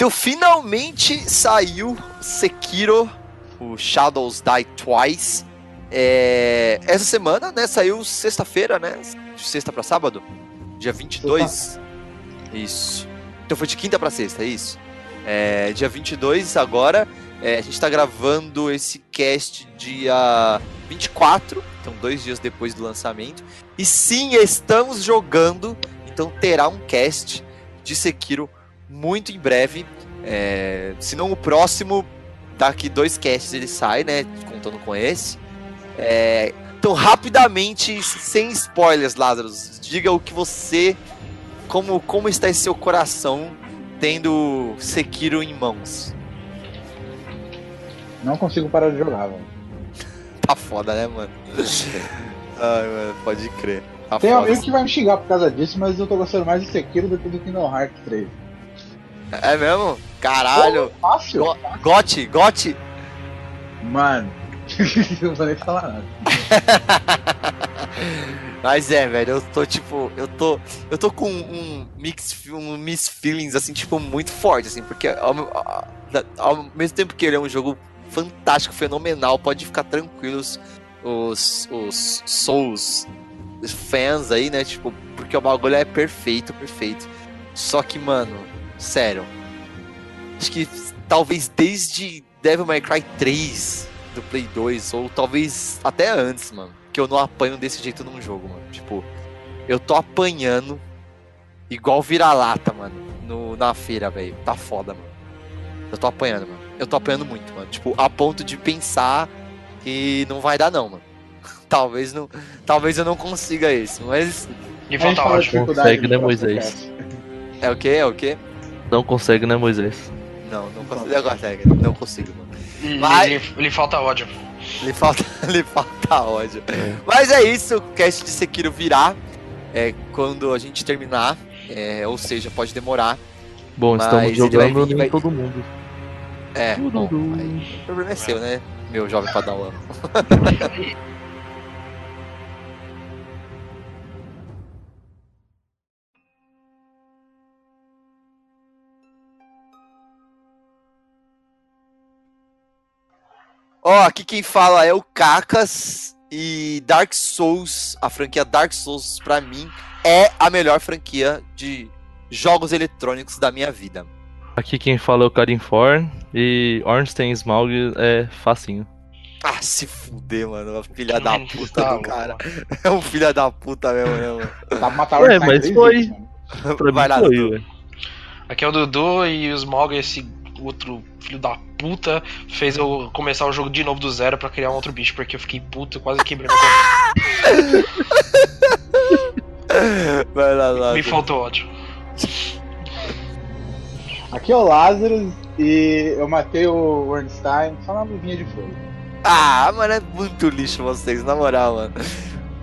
Então finalmente saiu Sekiro, o Shadows Die Twice. É, essa semana, né, saiu sexta-feira, né? De sexta para sábado, dia 22. Isso. Então foi de quinta para sexta, é isso? É, dia 22 agora. É, a gente tá gravando esse cast dia 24, então dois dias depois do lançamento. E sim, estamos jogando, então terá um cast de Sekiro muito em breve. É, se não o próximo, daqui dois casts ele sai, né? Contando com esse. É, então, rapidamente, sem spoilers, Lázaro, diga o que você. Como, como está esse seu coração tendo Sekiro em mãos? Não consigo parar de jogar, velho. Tá foda, né, mano? Ai, mano, pode crer. Tá Tem foda. amigo que vai me xingar por causa disso, mas eu tô gostando mais de Sekiro do que do Kingdom Hearts 3. É mesmo? Caralho. Pô, fácil. Go gote, gote. Mano, não vou nem falar nada. Mas é, velho, eu tô tipo, eu tô, eu tô com um mix, um mix feelings assim, tipo muito forte assim, porque ao, ao, ao mesmo tempo que ele é um jogo fantástico, fenomenal, pode ficar tranquilos os os Souls fans aí, né? Tipo, porque o bagulho é perfeito, perfeito. Só que, mano, sério. Acho que talvez desde Devil May Cry 3 do Play 2, ou talvez até antes, mano, que eu não apanho desse jeito num jogo, mano. Tipo, eu tô apanhando igual vira-lata, mano, no, na feira, velho. Tá foda, mano. Eu tô apanhando, mano. Eu tô apanhando muito, mano. Tipo, a ponto de pensar que não vai dar, não, mano. talvez não. Talvez eu não consiga isso, mas. E dificuldade consegue, né, Moisés? É o quê? É o quê? Não consegue, né, Moisés? Não, não consigo. Não consegue. Não consigo, mano. Lhe, Vai. lhe- lhe falta ódio. Lhe falta, lhe falta ódio. Mas é isso, o cast de Sekiro virá é, quando a gente terminar. é, ou seja, pode demorar. Bom, Mas estamos jogando vir, nem vai- todo mundo. É, bom, aí, o problema é seu, né, meu jovem padawan? Ó, aqui quem fala é o Cacas e Dark Souls, a franquia Dark Souls pra mim é a melhor franquia de jogos eletrônicos da minha vida. Aqui quem fala é o Karim Forn e Ornstein Smaug é facinho. Ah, se fuder, mano. Filha da puta tá do cara. É um filho da puta mesmo, né, mano? Dá pra matar Ué, mas foi. Vai lá, foi, Dudu. velho. Aqui é o Dudu e o Smog, esse outro filho da puta, fez eu começar o jogo de novo do zero pra criar um outro bicho, porque eu fiquei puto, eu quase quebrei meu Vai lá, lá. Me faltou ódio. Aqui é o Lázaro e eu matei o Ornstein só na luvinha de fogo. Ah, mano, é muito lixo vocês, na moral, mano.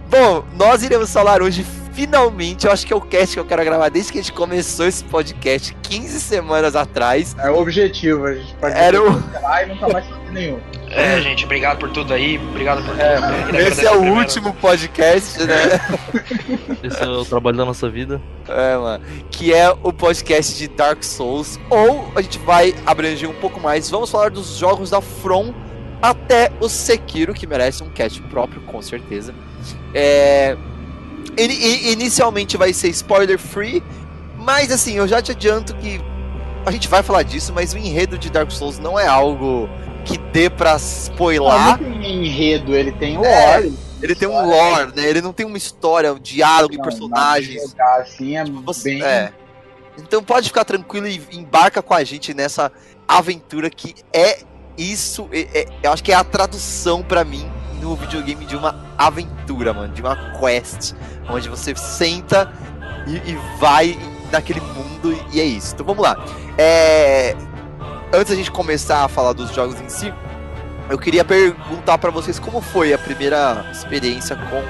Bom, nós iremos falar hoje, finalmente, eu acho que é o cast que eu quero gravar desde que a gente começou esse podcast, 15 semanas atrás. É o objetivo, a gente pode Era o- lá e nunca mais fazer nenhum. É, gente, obrigado por tudo aí, obrigado por tudo. É, queria Esse é o primeiro. último podcast, né? Esse é o trabalho da nossa vida. É, mano. Que é o podcast de Dark Souls. Ou a gente vai abranger um pouco mais. Vamos falar dos jogos da From até o Sekiro, que merece um cast próprio, com certeza. É, i- inicialmente vai ser spoiler free. Mas assim, eu já te adianto que a gente vai falar disso, mas o enredo de Dark Souls não é algo que dê pra spoiler. não tem enredo, ele tem o É, lore. Ele tem um lore, né? Ele não tem uma história, um diálogo e Não, personagens. pra jogar Assim é Você- bem. é. Então pode ficar tranquilo e embarca com a gente nessa aventura que é isso. é- é- eu acho que é a tradução pra mim no videogame de uma aventura, mano, de uma quest, onde você senta e, e vai naquele mundo e é isso. Então vamos lá. É, Antes da gente começar a falar dos jogos em si, eu queria perguntar pra vocês como foi a primeira experiência com,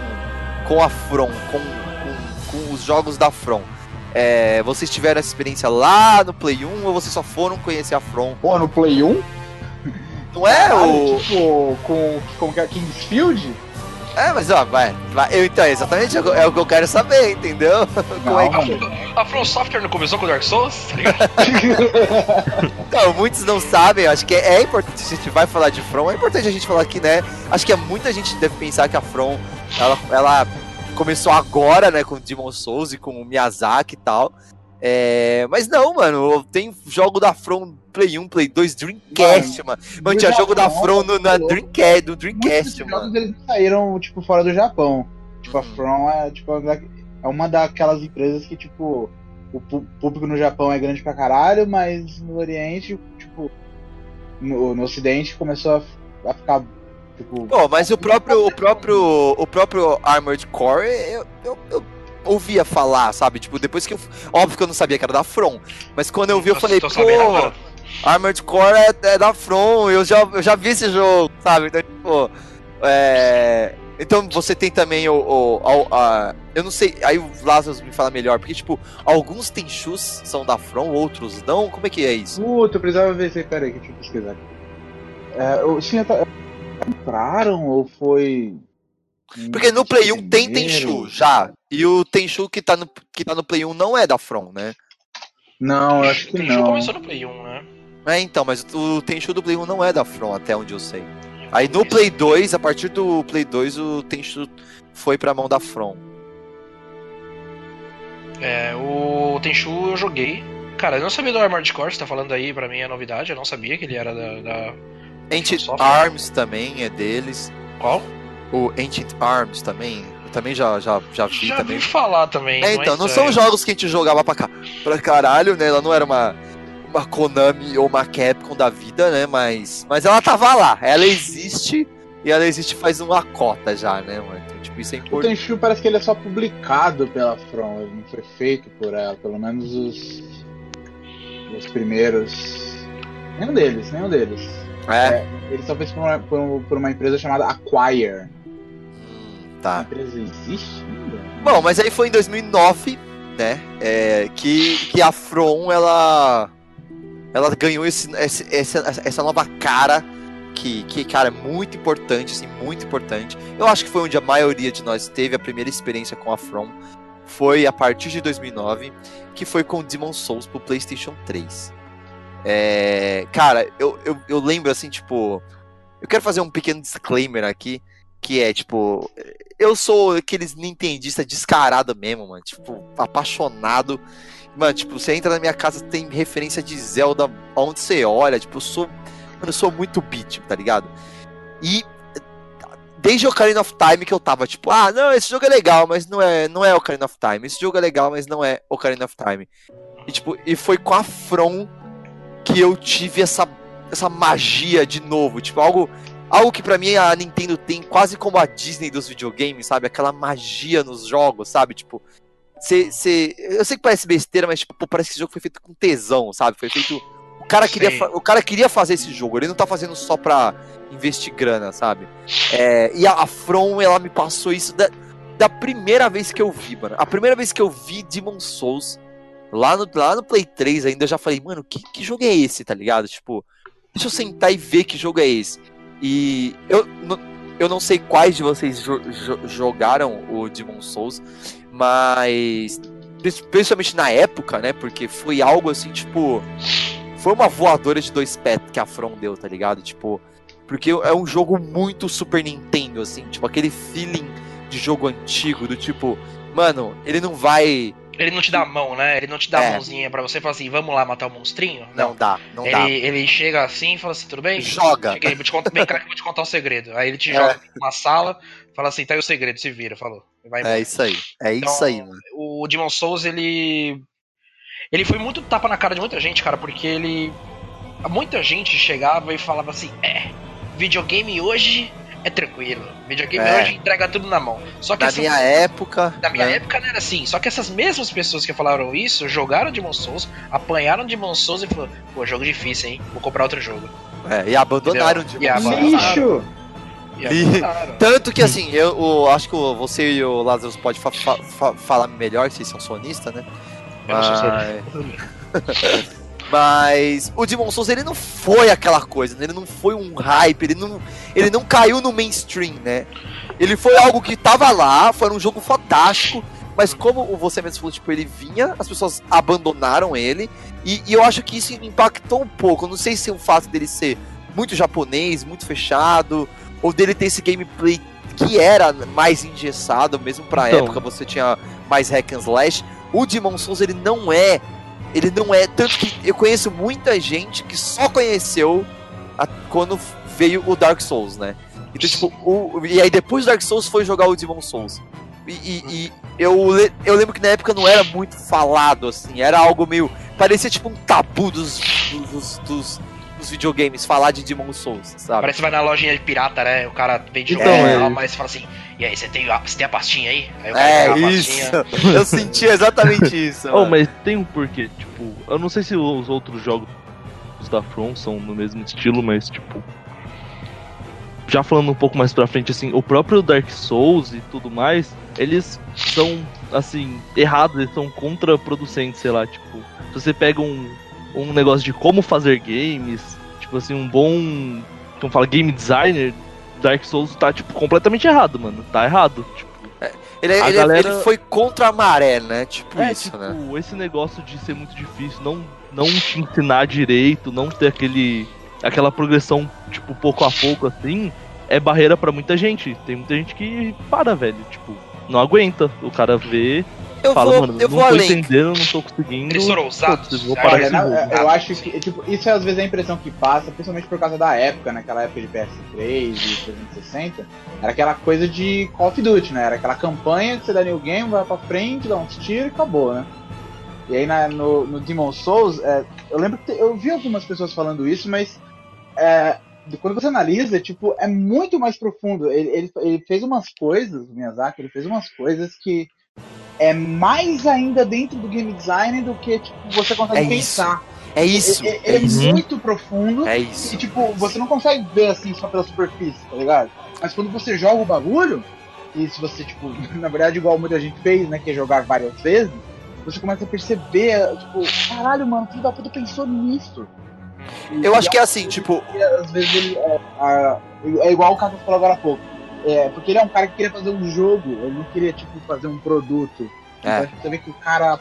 com a From, com, com, com os jogos da From. É, vocês tiveram essa experiência lá no Play 1 ou vocês só foram conhecer a From? Pô, no Play 1? Não é o. Tipo, com, com Kingsfield? É, mas ó, vai. vai. Eu, então, exatamente é o- é o que eu quero saber, entendeu? Como é Não, que-. A From Software não começou com o Dark Souls? Tá ligado? Então, muitos não sabem, eu acho que é, é importante, se a gente vai falar de From, é importante a gente falar que, né, acho que é, muita gente deve pensar que a From, ela, ela começou agora, né, com o Demon Souls e com o Miyazaki e tal, é, mas não, mano, tem jogo da From Play 1, Play 2, Dreamcast, mano, mano, tinha jogo da Japão, From no, na. Dreamcast, do Muitos Dreamcast, desses mano. jogos eles saíram, tipo, fora do Japão. Tipo, a Uhum. From é, tipo, é uma daquelas empresas que, tipo, o público no Japão é grande pra caralho, mas no Oriente, tipo, no, no Ocidente começou a, a ficar, tipo... Pô, mas o próprio, o próprio, o próprio Armored Core, eu, eu, eu ouvia falar, sabe? Tipo, depois que eu. Óbvio que eu não sabia que era da From. Mas quando eu vi, eu falei, pô. Armored Core é, é da From, eu já, eu já vi esse jogo, sabe? Então, tipo. É. Então você tem também o. o- a- a- eu não sei, aí o Lazarus me fala melhor, porque, tipo, alguns Tenchus são da From, outros não. Como é que é isso? Puta, eu precisava ver isso aí, peraí, que deixa eu pesquisar aqui. É, eu, ta- compraram ou foi... Porque no Play 1 tem? Tenchu já. E o Tenchu que tá, no, que tá no Play 1 não é da From, né? Não, eu acho que O Tenchu não. começou no Play 1, né? É, então, mas o Tenchu do Play 1 não é da From, até onde eu sei. Aí no Play 2, a partir do Play 2, o Tenchu foi pra mão da From. É, o Tenchu eu joguei. Cara, eu não sabia do Armored Core, você tá falando aí, pra mim é novidade, eu não sabia que ele era da. da... Ancient Software. Arms também é deles. Qual? O Ancient Arms também. Eu também já, já, já vi Já também. vi falar também. É, então, não mas, são é, jogos que a gente jogava pra, cá, pra caralho, né? Ela não era uma, uma Konami ou uma Capcom da vida, né? Mas, mas ela tava lá, ela existe e ela existe faz uma cota já, né, mano? Então, tipo, isso é O importante. Tenchu parece que ele é só publicado pela From, ele não foi feito por ela, pelo menos os, os primeiros. Nenhum deles, nenhum deles. É. Ele só fez por uma, por, por uma empresa chamada Acquire. Hum, A tá. empresa existe ainda? Bom, mas aí foi em 2009, né? É, que, que a From ela ela ganhou esse, esse- essa, essa nova cara que, que, cara, é muito importante, assim, muito importante. Eu acho que foi onde a maioria de nós teve a primeira experiência com a From. Foi a partir de 2009, que foi com Demon Souls pro PlayStation 3. É, cara, eu, eu, eu lembro assim, tipo. Eu quero fazer um pequeno disclaimer aqui, que é, tipo, eu sou aqueles nintendista descarado mesmo, mano. Tipo, apaixonado. Mano, tipo, você entra na minha casa, tem referência de Zelda onde você olha. Tipo, eu sou. Mano, eu sou muito beat, tá ligado? E desde Ocarina of Time que eu tava, tipo, ah, não, esse jogo é legal, mas não é, não é Ocarina of Time. Esse jogo é legal, mas não é Ocarina of Time. E, tipo, e foi com a From que eu tive essa, essa magia de novo. Tipo, algo. Algo que pra mim a Nintendo tem quase como a Disney dos videogames, sabe? Aquela magia nos jogos, sabe? Tipo, cê, cê, eu sei que parece besteira, mas tipo, pô, parece que esse jogo foi feito com tesão, sabe? Foi feito. O cara, queria, o cara queria fazer esse jogo, ele não tá fazendo só pra investir grana, sabe? É, e a, a From, ela me passou isso da, da primeira vez que eu vi, mano. A primeira vez que eu vi Demon Souls, lá no, lá no Play 3 ainda, eu já falei, mano, que, que jogo é esse, tá ligado? Tipo, deixa eu sentar e ver que jogo é esse. E eu, não- eu não sei quais de vocês jo- jo- jogaram o Demon Souls, mas principalmente na época, né? Porque foi algo assim, tipo. Foi uma voadora de dois pés que a From deu, tá ligado? Tipo. Porque é um jogo muito Super Nintendo, assim, tipo, aquele feeling de jogo antigo, do tipo, mano, ele não vai. Ele não te dá a mão, né? Ele não te dá É. a mãozinha pra você falar assim, vamos lá matar o monstrinho? Não, dá, não ele, dá. ele chega assim e fala assim, tudo bem? Joga. Cheguei, vou te contar, vem cá que eu vou te contar um segredo. Aí ele te É. joga numa sala, fala assim, tá aí o segredo, se vira, falou. Vai embora. É isso aí. É Então, isso aí, mano. o Demon Souls, ele. Ele foi muito tapa na cara de muita gente, cara, porque ele. Muita gente chegava e falava assim: é, videogame hoje é tranquilo. Videogame É. hoje entrega tudo na mão. Só que Na essas- minha época. na minha né? época não era assim. Só que essas mesmas pessoas que falaram isso jogaram Demon Souls, apanharam Demon Souls e falaram: pô, jogo difícil, hein? Vou comprar outro jogo. É, e abandonaram Entendeu? de E abandonaram. Lixo! E. Tanto que assim, eu, acho que você e o Lazarus pode fa- fa- fa- falar melhor, vocês são sonistas, né? Mas- Mas o Demon Souls ele não foi aquela coisa, né? ele não foi um hype, ele não, ele não caiu no mainstream, né? Ele foi algo que tava lá, foi um jogo fantástico, mas como você mesmo falou, tipo, ele vinha, as pessoas abandonaram ele, e, e eu acho que isso impactou um pouco. Eu não sei se o fato dele ser muito japonês, muito fechado, ou dele ter esse gameplay que era mais engessado, mesmo pra Então. época você tinha mais hack and slash. O Demon Souls ele não é, ele não é tanto que eu conheço muita gente que só conheceu a- quando veio o Dark Souls, né? Então tipo, o, e aí depois do Dark Souls foi jogar o Demon Souls. E, e- e eu, eu lembro que na época não era muito falado assim, era algo meio parecia tipo um tabu dos dos, dos, dos videogames falar de Demon Souls, sabe? Parece que vai na lojinha de pirata, né? O cara vende Então, jogo é. mas fala assim, e aí, você tem, a, você tem a pastinha aí? Aí o cara É isso. pastinha. Eu senti exatamente isso. Oh, mas tem um porquê, tipo, eu não sei se os outros jogos da From são no mesmo estilo, mas tipo. Já falando um pouco mais pra frente, assim, o próprio Dark Souls e tudo mais, eles são, assim, errados, eles são contraproducentes, sei lá, tipo, se você pega um, um negócio de como fazer games, tipo assim, um bom, como fala, game designer, Dark Souls tá, tipo, completamente errado, mano, tá errado, tipo. Ele, A ele- galera- ele foi contra a maré, né? Tipo É, isso, tipo, né? esse negócio de ser muito difícil, não, não te ensinar direito, não ter aquele aquela progressão, tipo, pouco a pouco assim, é barreira pra muita gente. Tem muita gente que para, velho, tipo, não aguenta. O cara vê, Eu fala, vou, mano, eu não vou tô além. entendendo, não tô conseguindo. Eles foram ousados. Vou Olha, parar na- jogo. eu acho que, tipo, isso é às vezes a impressão que passa, principalmente por causa da época, naquela época de PS3 e 360, era aquela coisa de Call of Duty, né? Era aquela campanha que você dá new game, vai pra frente, dá uns tiros e acabou, né? E aí na- no, no Demon Souls, é, eu lembro que te- eu vi algumas pessoas falando isso, mas é, quando você analisa, tipo, é muito mais profundo. Ele, ele, ele fez umas coisas, o Miyazaki, ele fez umas coisas que é mais ainda dentro do game design do que tipo, você consegue É isso. pensar. É isso. Ele, é ele é isso. muito profundo É e, isso. tipo, você não consegue ver assim só pela superfície, tá ligado? Mas quando você joga o bagulho, e se você, tipo, na verdade, igual muita gente fez, né, que é jogar várias vezes, você começa a perceber, tipo, caralho, mano, o filho da puta pensou nisso. E- Eu e acho que é assim, tipo, e às vezes ele é, a- é igual o Caco falou agora há pouco. É, porque ele é um cara que queria fazer um jogo, ele não queria, tipo, fazer um produto. É. Então, você vê que o cara.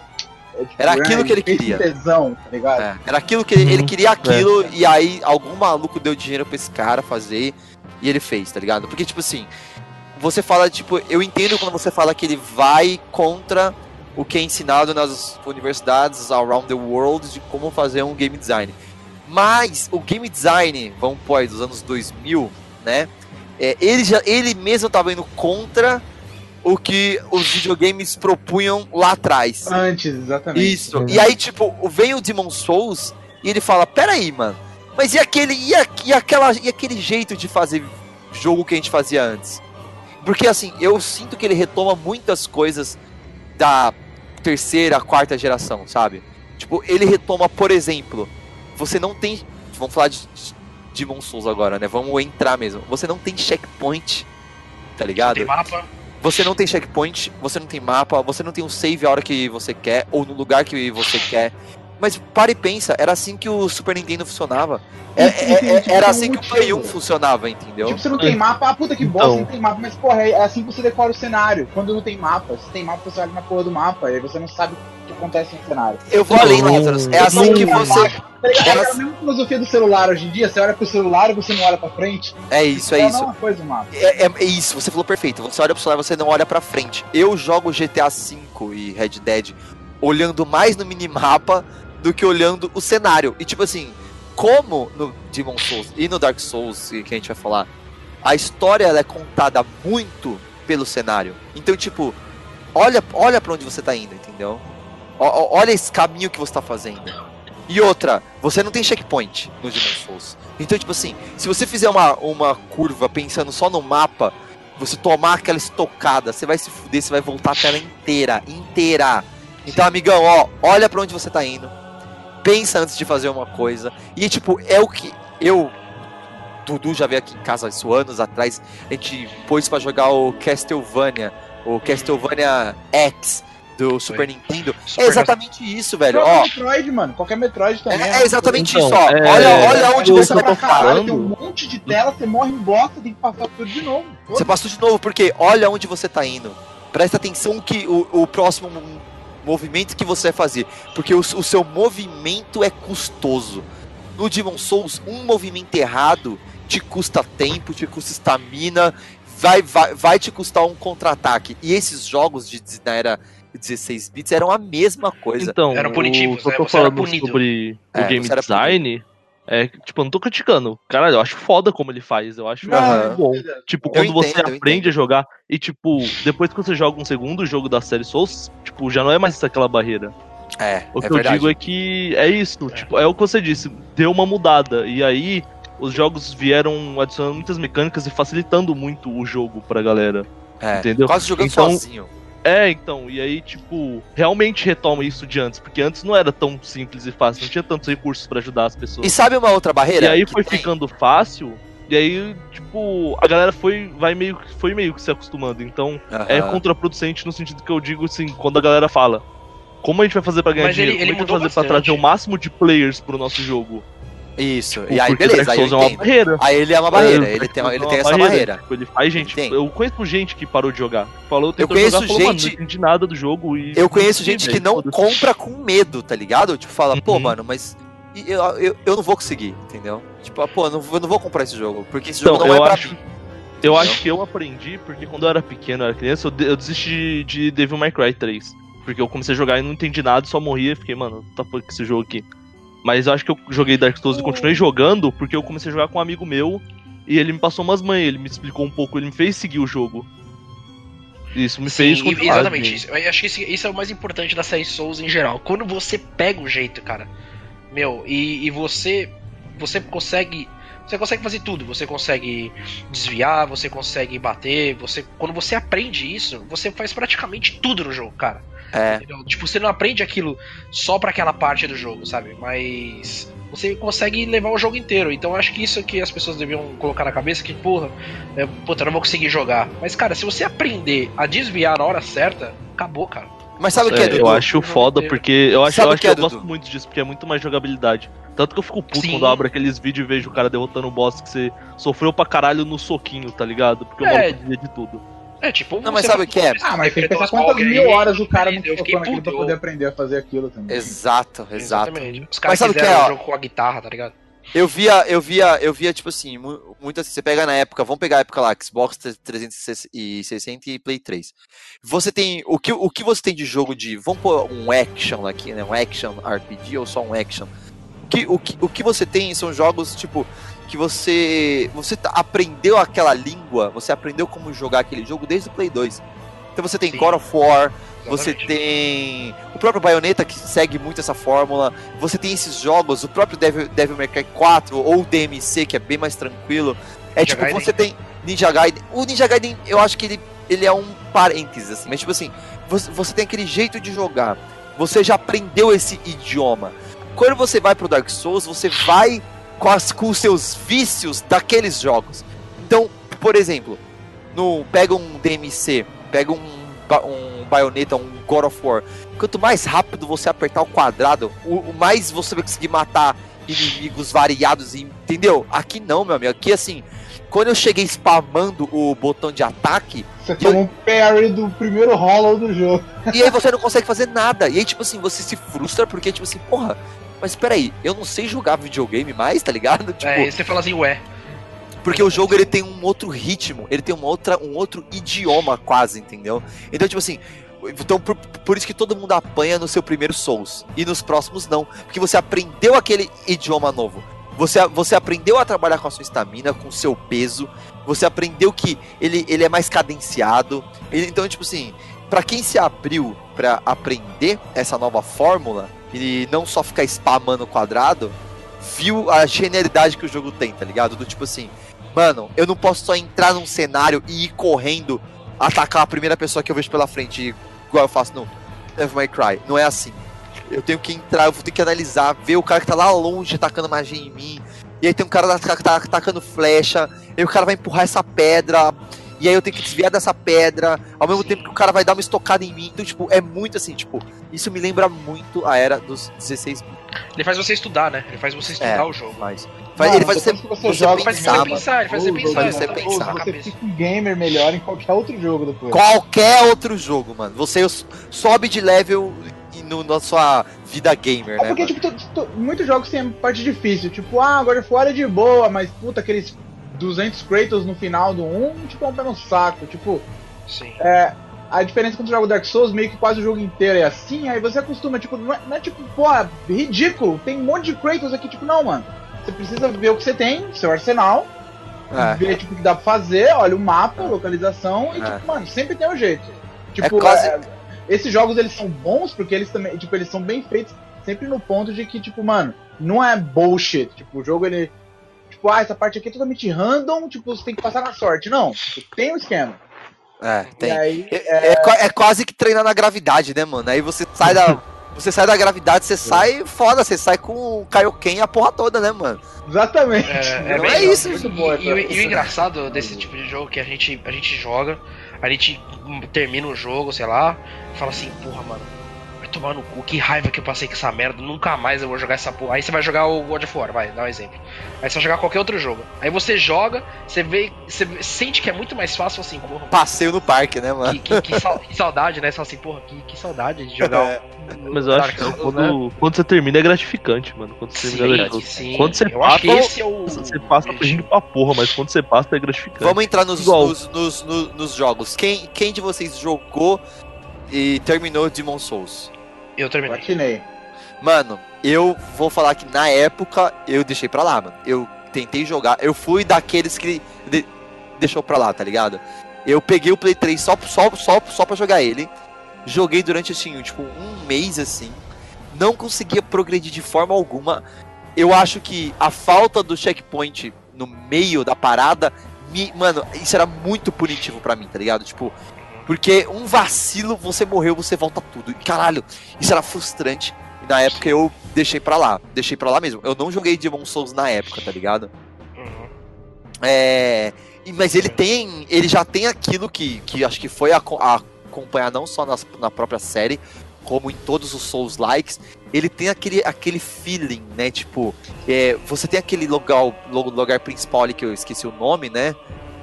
é, tipo, Era aquilo que ele queria. tesão, tá ligado? É, era aquilo que ele, ele Uhum. queria aquilo e aí algum maluco deu dinheiro pra esse cara fazer e ele fez, tá ligado? Porque, tipo assim, você fala, tipo, eu entendo quando você fala que ele vai contra o que é ensinado nas universidades around the world de como fazer um game design. Mas o game design, vamos pôr aí, dos anos 2000, né? É, ele, já, ele mesmo tava indo contra o que os videogames propunham lá atrás. Antes, exatamente. Isso. E aí, tipo, vem o Demon Souls e ele fala: Peraí, mano, mas e aquele, e, a- e aquela, e aquele jeito de fazer jogo que a gente fazia antes? Porque assim, eu sinto que ele retoma muitas coisas da terceira, quarta geração, sabe? Tipo, ele retoma, por exemplo, você não tem. Vamos falar de Demon Souls agora, né? Vamos entrar mesmo. Você não tem checkpoint, tá ligado? Tem mapa. Você não tem checkpoint, você não tem mapa, você não tem um save a hora que você quer, ou no lugar que você quer. Mas para e pensa, era assim que o Super Nintendo funcionava. É- é- é- era tem assim que o Play 1 motivo. funcionava, entendeu? Tipo, você não tem mapa, ah, puta que bosta, Então. não tem mapa, mas porra, é assim que você decora o cenário. Quando não tem mapa, se tem mapa, você olha na porra do mapa, e aí você não sabe o que acontece no cenário. Eu vou além, Não. Lazarus. É assim Não, que não, você. Tá ligado? É a mesma filosofia do celular hoje em dia, você olha pro celular e você não olha pra frente. É isso, é isso. mesma coisa. É, é- é isso, você falou perfeito. Você olha pro celular, você não olha pra frente. Eu jogo GTA V e Red Dead olhando mais no minimapa do que olhando o cenário. E tipo assim, como no Demon Souls e no Dark Souls, que a gente vai falar, a história é contada muito pelo cenário. Então, tipo, olha, olha para onde você tá indo, entendeu? O- olha esse caminho que você tá fazendo. E outra, você não tem checkpoint no Demon Souls. Então, tipo assim, se você fizer uma, uma curva pensando só no mapa, você tomar aquela estocada, você vai se fuder, você vai voltar a tela inteira, inteira. Então, amigão, ó, olha pra onde você tá indo. Pensa antes de fazer uma coisa. E, tipo, é o que eu. Dudu já veio aqui em casa isso anos atrás. A gente pôs pra jogar o Castlevania, o Castlevania X. do Super Nintendo. Super é exatamente isso, velho. Qualquer Ó, Metroid, mano. Qualquer Metroid também. é, é exatamente Então, isso, ó. é, olha, olha onde eu você caralho, falando. tem um monte de tela, você morre em bloco, você tem que passar tudo de novo. Você passou de novo, porque olha onde você tá indo. Presta atenção que o, o próximo mo- movimento que você vai fazer. Porque o, o seu movimento é custoso. No Demon Souls, um movimento errado te custa tempo, te custa estamina, vai, vai, vai te custar um contra-ataque. E esses jogos de, na era 16 bits eram a mesma coisa. Então, Eram punitivos, o que eu né? tô Você era falando sobre É, o game você era design, é que, tipo, eu não tô criticando. Caralho, eu acho foda como ele faz. Eu acho bom. Tipo, Eu quando você entendo, eu aprende a jogar e, tipo, depois que você joga um segundo jogo da série Souls, tipo, já não é mais aquela barreira. É, O é que eu verdade. digo é que é isso, tipo, é o que você disse, deu uma mudada. E aí os jogos vieram adicionando muitas mecânicas e facilitando muito o jogo pra galera. É, entendeu? Quase jogando Então, sozinho. É, então, e aí, tipo, realmente retoma isso de antes, porque antes não era tão simples e fácil, não tinha tantos recursos pra ajudar as pessoas. E sabe uma outra barreira? E aí que foi tem? ficando fácil, e aí, tipo, a galera foi, vai meio, que- foi meio que se acostumando. Então, é Aham. contraproducente no sentido que eu digo assim, quando a galera fala. Como a gente vai fazer pra ganhar Mas ele- dinheiro? ele Como a gente vai fazer pra bastante. trazer o máximo de players pro nosso jogo? Isso. Tipo, E aí, porque beleza, aí eu é uma barreira. Aí ele é uma barreira, É, ele tem, ele é tem essa barreira. Tipo, ele faz gente. Tem. Eu conheço gente que parou de jogar. Falou, tentou conheço jogar, falou, gente- não entendi nada do jogo. E Eu conheço gente que não compra com medo, tá ligado? Tipo, fala, pô, Uhum. mano, mas eu, eu, eu não vou conseguir, entendeu? Tipo, pô, eu não, vou- eu não vou comprar esse jogo, porque esse Então, jogo não eu é pra acho- mim. Eu Entendeu? acho que eu aprendi porque quando eu era pequeno, eu era criança, eu, de- eu desisti de, de Devil May Cry 3. Porque eu comecei a jogar e não entendi nada, só morria e fiquei, mano, tá porra com esse jogo aqui. Mas eu acho que eu joguei Dark Souls e continuei jogando porque eu comecei a jogar com um amigo meu e ele me passou umas manhas, ele me explicou um pouco, ele me fez seguir o jogo. Isso me fez Sim, continuar. exatamente isso. Eu acho que isso, isso é o mais importante da série Souls em geral. Quando você pega o jeito, cara, meu, e, e você você consegue você consegue fazer tudo. Você consegue desviar, você consegue bater, você quando você aprende isso, você faz praticamente tudo no jogo, cara. É, Entendeu? Tipo, você não aprende aquilo só pra aquela parte do jogo, sabe? Mas você consegue levar o jogo inteiro. Então eu acho que isso que as pessoas deviam colocar na cabeça, que, porra, é, puta, eu não vou conseguir jogar. Mas, cara, se você aprender a desviar na hora certa, acabou, cara. mas sabe o que é, É, Dudu? eu acho foda inteiro. porque eu acho, Sabe eu, o acho que que é, eu gosto muito disso porque é muito mais jogabilidade. Tanto que eu fico puto Sim. quando eu abro aqueles vídeos e vejo o cara derrotando o boss que você sofreu pra caralho no soquinho, tá ligado? Porque o É. maluco fazia de tudo. É, tipo, Não, mas sabe o que é? Ah, mas tem que pensar quantas mil horas o cara não eu fiquei focou naquilo pra poder aprender a fazer aquilo também. Exato, exato. Exatamente. Os caras sabe o que fizeram é, o ó? jogo com a guitarra, tá ligado? Eu via, eu via, eu via, tipo assim, mu- muito assim, você pega na época, vamos pegar a época lá, Xbox 360 e Play 3. Você tem, o que, o que você tem de jogo de, vamos pôr um action aqui, né, um action RPG ou só um action. O que, o que, o que você tem são jogos, tipo, que você, você tá- aprendeu aquela língua, você aprendeu como jogar aquele jogo desde o Play 2. Então você tem Sim. God of War, você Exatamente. tem o próprio Bayonetta que segue muito essa fórmula. Você tem esses jogos, o próprio Devil, Devil May Cry 4 ou DMC, que é bem mais tranquilo. É Ninja tipo, Gaiden. você tem Ninja Gaiden. O Ninja Gaiden, eu acho que ele, ele é um parênteses, assim. Mas tipo assim, você, você tem aquele jeito de jogar. Você já aprendeu esse idioma. Quando você vai pro Dark Souls, você vai com, as, com os seus vícios daqueles jogos. Então, por exemplo, no, pega um DMC, pega um, um Bayonetta, um God of War. Quanto mais rápido você apertar o quadrado, o, o mais você vai conseguir matar inimigos variados, entendeu? Aqui não, meu amigo. Aqui, assim, quando eu cheguei spamando o botão de ataque, Você toma um parry do primeiro hollow do jogo. e aí você não consegue fazer nada. E aí, tipo assim, você se frustra porque, tipo assim, porra, mas peraí, eu não sei jogar videogame mais, tá ligado? Tipo, É, você fala assim, ué. porque o jogo ele tem um outro ritmo, ele tem uma outra, um outro idioma quase, entendeu? Então, tipo assim, então por, por isso que todo mundo apanha no seu primeiro Souls e nos próximos não, porque você aprendeu aquele idioma novo. Você, você aprendeu a trabalhar com a sua estamina, com o seu peso. Você aprendeu que ele, ele é mais cadenciado. Ele- então, tipo assim, pra quem se abriu pra aprender essa nova fórmula e não só ficar spamando o quadrado, viu a genialidade que o jogo tem, tá ligado? Do tipo assim, mano, eu não posso só entrar num cenário e ir correndo, atacar a primeira pessoa que eu vejo pela frente, igual eu faço no Devil May Cry. Não é assim. Eu tenho que entrar, eu vou ter que analisar, ver o cara que tá lá longe atacando magia em mim. E aí tem um cara que tá, tá atacando flecha, e o cara vai empurrar essa pedra. E aí eu tenho que desviar dessa pedra, ao mesmo tempo que o cara vai dar uma estocada em mim. Então, tipo, é muito assim, tipo, isso me lembra muito a era dos 16 bits. Ele faz você estudar, né? Ele faz você estudar É. o jogo. Mas Mano, ele faz você, você você joga, Ele faz você pensar, ele faz você pensar. faz você pensar. fica um gamer melhor em qualquer outro jogo depois. Qualquer outro jogo, mano. Você sobe de level e no, na sua vida gamer, É né? porque, mano? tipo, muitos jogos têm parte difícil. Tipo, ah, agora fora é de boa, mas puta, aqueles 200 Kratos no final do 1, tipo, é um pé no saco. Tipo, Sim. a diferença quando tu joga o Dark Souls, meio que quase o jogo inteiro é assim, aí você acostuma, tipo, não é, não é tipo, pô, é ridículo, tem um monte de Kratos aqui, tipo, não, mano. Você precisa ver o que você tem, seu arsenal, É. ver tipo, o que dá pra fazer, olha o mapa, a localização, e É. tipo, mano, sempre tem um jeito. Tipo, quase- é, esses jogos eles são bons porque eles também, tipo, eles são bem feitos sempre no ponto de que, tipo, mano, não é bullshit. Tipo, o jogo ele. Tipo, ah, essa parte aqui é totalmente random, tipo, você tem que passar na sorte. Não, tem um esquema. É, tem. E aí, É, é qua- é quase que treinar na gravidade, né, mano? Aí você sai da. Você sai da gravidade, você sai foda, você sai com o Kaioken e a porra toda, né, mano? exatamente. É, Não é legal. isso, muito E, bom. e o- e o engraçado desse tipo de jogo que a gente, a gente joga, a gente termina o jogo, sei lá, e fala assim, porra, mano, tomar no cu, que raiva que eu passei com essa merda, nunca mais eu vou jogar essa porra. Aí você vai jogar o God of War, vai, dá um exemplo. Aí você vai jogar qualquer outro jogo. Aí você joga, você vê, você sente que é muito mais fácil assim, porra. Passeio no parque, né, mano? Que, que- que sal- que saudade, né? Fala assim, porra, que, que saudade de jogar É. um. Mas eu acho que quando, quando você termina é gratificante, mano. Quando você termina é Sim, gratificante. sim. Quando você eu acho que passa, esse é o. Você passa pedindo pra porra, mas quando você passa é gratificante. Vamos entrar nos, nos, nos- nos jogos. Quem, quem de vocês jogou e terminou Demon Souls? Eu terminei. Platinei. Mano, eu vou falar que na época eu deixei pra lá, mano. Eu tentei jogar, eu fui daqueles que de- deixou pra lá, tá ligado? Eu peguei o Play 3 só, só, só, só pra jogar ele. Joguei durante, assim, tipo, um mês, assim. Não conseguia progredir de forma alguma. Eu acho que a falta do checkpoint no meio da parada, me, mano, isso era muito punitivo pra mim, tá ligado? Tipo, porque um vacilo, você morreu, você volta tudo. E, Caralho, isso era frustrante. E na época eu deixei pra lá. Deixei pra lá mesmo. Eu não joguei Demon Souls na época, tá ligado? Uhum. É. e- Mas ele tem. Ele já tem aquilo que, que acho que foi a, a acompanhar não só nas- na própria série, como em todos os Souls likes. Ele tem aquele, aquele feeling, né? Tipo, é, você tem aquele lugar, lugar principal ali que eu esqueci o nome, né?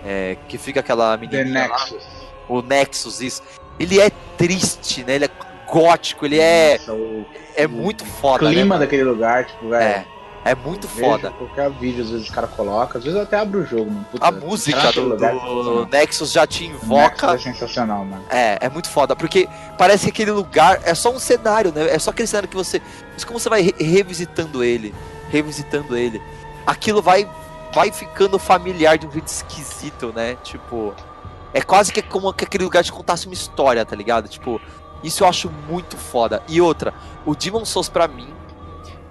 É, que fica aquela The menininha lá, Nexus. O Nexus, isso. Ele é triste, né? Ele é gótico, ele é, Nossa, o é muito foda, né? clima daquele lugar, tipo, velho. É, é muito vejo foda. Qualquer vídeo, às vezes os caras colocam, às vezes eu até abro o jogo, mano. Puta, A música do, lugar é do. Nexus já te Nexus invoca. é sensacional, mano. É, é muito foda, porque parece que aquele lugar é só um cenário, né? É só aquele cenário que você. Mas como você vai re- revisitando ele, revisitando ele, aquilo vai vai ficando familiar de um jeito esquisito, né? Tipo, é quase que como que aquele lugar te contasse uma história, tá ligado? Tipo, isso eu acho muito foda. E outra, o Demon Souls pra mim,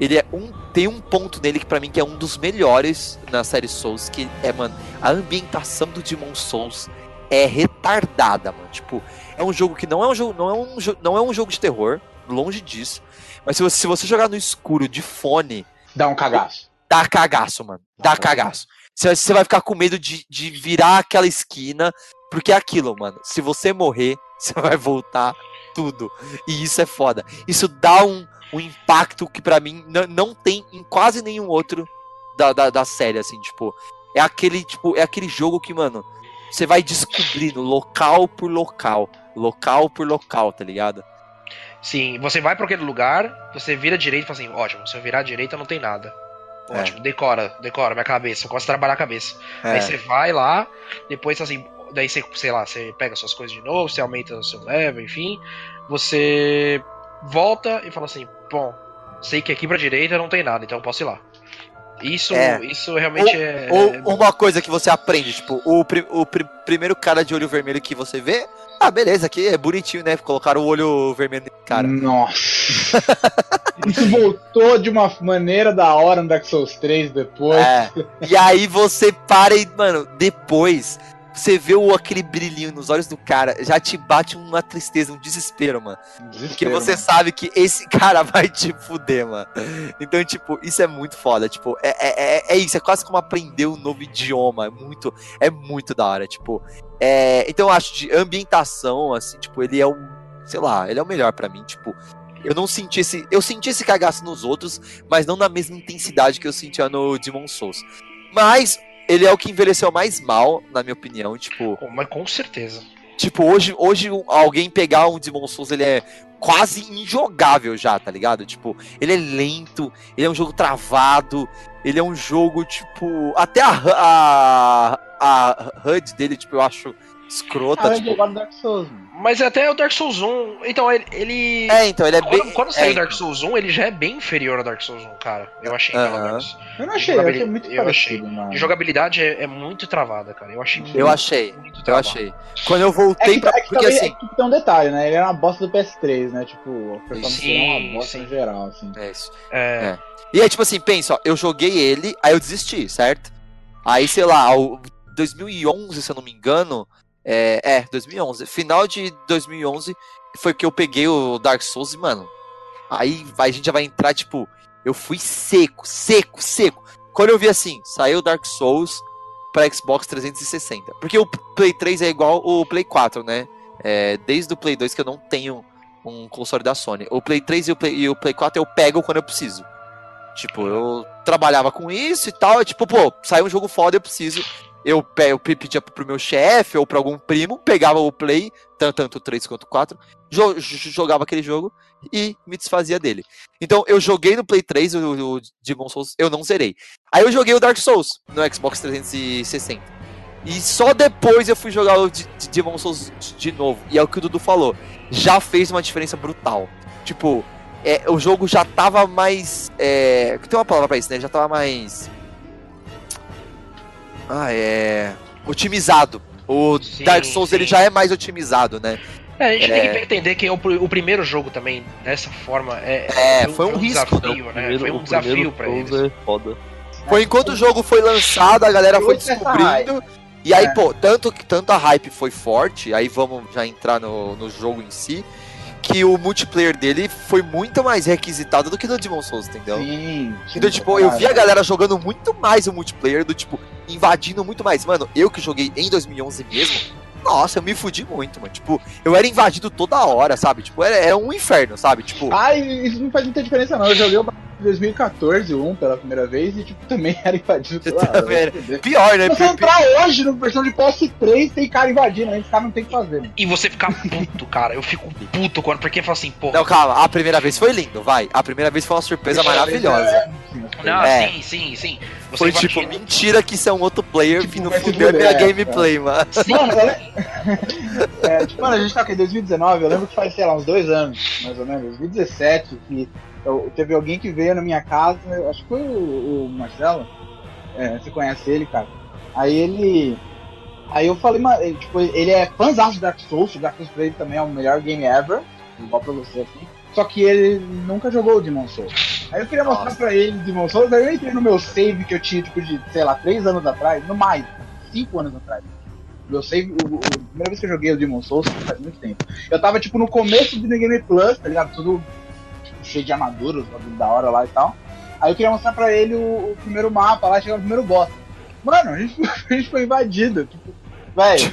ele é um tem um ponto nele que pra mim que é um dos melhores na série Souls, que é, mano, a ambientação do Demon Souls é retardada, mano. Tipo, é um jogo que não é um jogo, não é um, não é um jogo de terror, longe disso. Mas se você, se você jogar no escuro de fone, Dá um cagaço. dá cagaço, mano. Dá cagaço. Você, você vai ficar com medo de, de virar aquela esquina, porque é aquilo, mano. Se você morrer, você vai voltar tudo. E isso é foda. Isso dá um, um impacto que pra mim não, não tem em quase nenhum outro da, da, da série, assim, tipo. É aquele, tipo, é aquele jogo que, mano, você vai descobrindo local por local. Local por local, tá ligado? Sim, você vai pra aquele lugar, você vira direito e fala assim, ótimo, se eu virar à direita não tem nada. É. Ótimo, decora, decora minha cabeça, eu gosto de trabalhar a cabeça. É. Aí você vai lá, depois assim, daí você, sei lá, você pega suas coisas de novo, você aumenta o seu level, enfim. Você volta e fala assim, bom, sei que aqui pra direita não tem nada, então eu posso ir lá. Isso, É. isso realmente é. Ou uma coisa que você aprende, tipo, o, pri- o pri- primeiro cara de olho vermelho que você vê, ah, beleza, aqui é bonitinho, né? Colocaram o olho vermelho nesse cara. Nossa. Isso voltou de uma maneira da hora no Dark Souls 3 depois. É. E aí você para e, mano, depois você vê o, aquele brilhinho nos olhos do cara, já te bate uma tristeza, um desespero, mano. Porque Desespero, você mano. sabe que esse cara vai te fuder, mano. Então, tipo, isso é muito foda. Tipo, é, é, é- é isso, é quase como aprender um novo idioma. É muito, é muito da hora. Tipo, é, então eu acho de ambientação, assim, tipo, ele é um. Sei lá, ele é o melhor pra mim. Tipo, eu não senti esse. Eu senti esse cagaço nos outros, mas não na mesma intensidade que eu sentia no Demon Souls. Mas ele é o que envelheceu mais mal, na minha opinião. Tipo, Mas com certeza. Tipo, hoje, hoje alguém pegar um Demon Souls, ele é quase injogável já, tá ligado? Tipo, ele é lento, ele é um jogo travado, ele é um jogo, tipo. Até a, a, a HUD dele, tipo, eu acho escrota. Ah, eu tipo, no Dark Souls, mano. Mas até o Dark Souls 1. Então, ele. ele- é, então, ele é Quando, bem. quando é, saiu o Dark Souls 1, ele já é bem inferior ao Dark Souls 1, cara. Eu achei, pelo Aham. menos. Eu não achei, eu achei muito Eu parecido, mano. De jogabilidade é, é muito travada, cara. Eu achei Eu achei, muito eu achei. Quando eu É voltei que, pra. é que Porque também assim. é que tem um detalhe, né? Ele era uma bosta do PS3, né? Tipo, a performance é uma bosta sim. em geral, assim. É isso. É, E aí, tipo assim, pensa, ó, eu joguei ele, aí eu desisti, certo? Aí, sei lá, o 2011, se eu não me engano, é, é, 2011, final de 2011 foi que eu peguei o Dark Souls e, mano, aí a gente já vai entrar, tipo, eu fui seco, seco, seco. Quando eu vi assim, saiu o Dark Souls pra Xbox 360, porque o Play 3 é igual o Play 4, né? É, desde o Play 2 que eu não tenho um console da Sony. O Play 3 e o Play, e o Play 4 eu pego quando eu preciso. Tipo, eu trabalhava com isso e tal. é Tipo, pô, saiu um jogo foda, eu preciso. Eu, eu pe- pedia pro meu chefe ou pra algum primo, pegava o Play, tanto, tanto o 3 quanto o 4, jo- jo- jogava aquele jogo e me desfazia dele. Então, eu joguei no Play 3 o, o Demon Souls, eu não zerei. Aí eu joguei o Dark Souls no Xbox 360. E só depois eu fui jogar o Demon Souls de- de novo. E é o que o Dudu falou. Já fez uma diferença brutal. Tipo, é, o jogo já tava mais. É, tem uma palavra pra isso, né? Já tava mais. Ah, é. Otimizado. O Sim, Dark Souls sim. ele já é mais otimizado, né? É, a gente É. tem que entender que o, o primeiro jogo também, dessa forma, é, É, foi um risco, desafio, né? Primeiro- Foi um desafio pra eles. É foda. Foi enquanto o jogo foi lançado, a galera foi descobrindo. E aí, É. pô, tanto, que- tanto a hype foi forte, aí vamos já entrar no, no jogo em si, que o multiplayer dele foi muito mais requisitado do que no Demon Souls, entendeu? Sim. Então, sim, tipo, eu vi a galera jogando muito mais o multiplayer, do tipo, invadindo muito mais. Mano, eu que joguei em 2011 mesmo, nossa, eu me fudi muito, mano. Tipo, eu era invadido toda hora, sabe? Tipo, era, era um inferno, sabe? Tipo, Ai, isso não faz muita diferença, não. Eu joguei o em 2014, o 1 pela primeira vez, e tipo, também era invadido vai fuder. pior, né? Se você entrar hoje no versão de PS3, tem cara invadindo, aí esse cara não tem o que fazer. mano. E você ficar puto, cara. Eu fico puto quando. Porque fala assim, pô. Não, calma, a primeira vez foi lindo, vai. A primeira vez foi uma surpresa maravilhosa. É, Não, É. sim, sim, sim. Você Foi invadindo- tipo, mentira que isso é um outro player Tipo, vindo se fuder minha fuder, gameplay, mano. Sim, Mano, é, tipo, mano, a gente tá aqui em 2019, eu lembro que faz, sei lá, uns dois anos, mais ou menos, 2017, que eu- teve alguém que veio na minha casa, acho que foi o, o Marcelo, é, você conhece ele, cara. Aí ele. Aí eu falei, mano, ele, tipo, ele é fãzão de Dark Souls, o Dark Souls pra ele também é o melhor game ever, igual pra você assim. Só que ele nunca jogou o Demon Souls. Aí eu queria mostrar Nossa. pra ele o Demon Souls, aí eu entrei no meu save que eu tinha, tipo, de, sei lá, três anos atrás, no mais, cinco anos atrás. Meu save, o, o- a primeira vez que eu joguei o Demon Souls faz muito tempo. Eu tava, tipo, no começo do New Game Plus, tá ligado? Tudo cheio de armaduras, bagulho da hora lá e tal. Aí eu queria mostrar pra ele o, o primeiro mapa lá, chegar no primeiro boss. Mano, a gente, a gente foi invadido. Tipo, velho.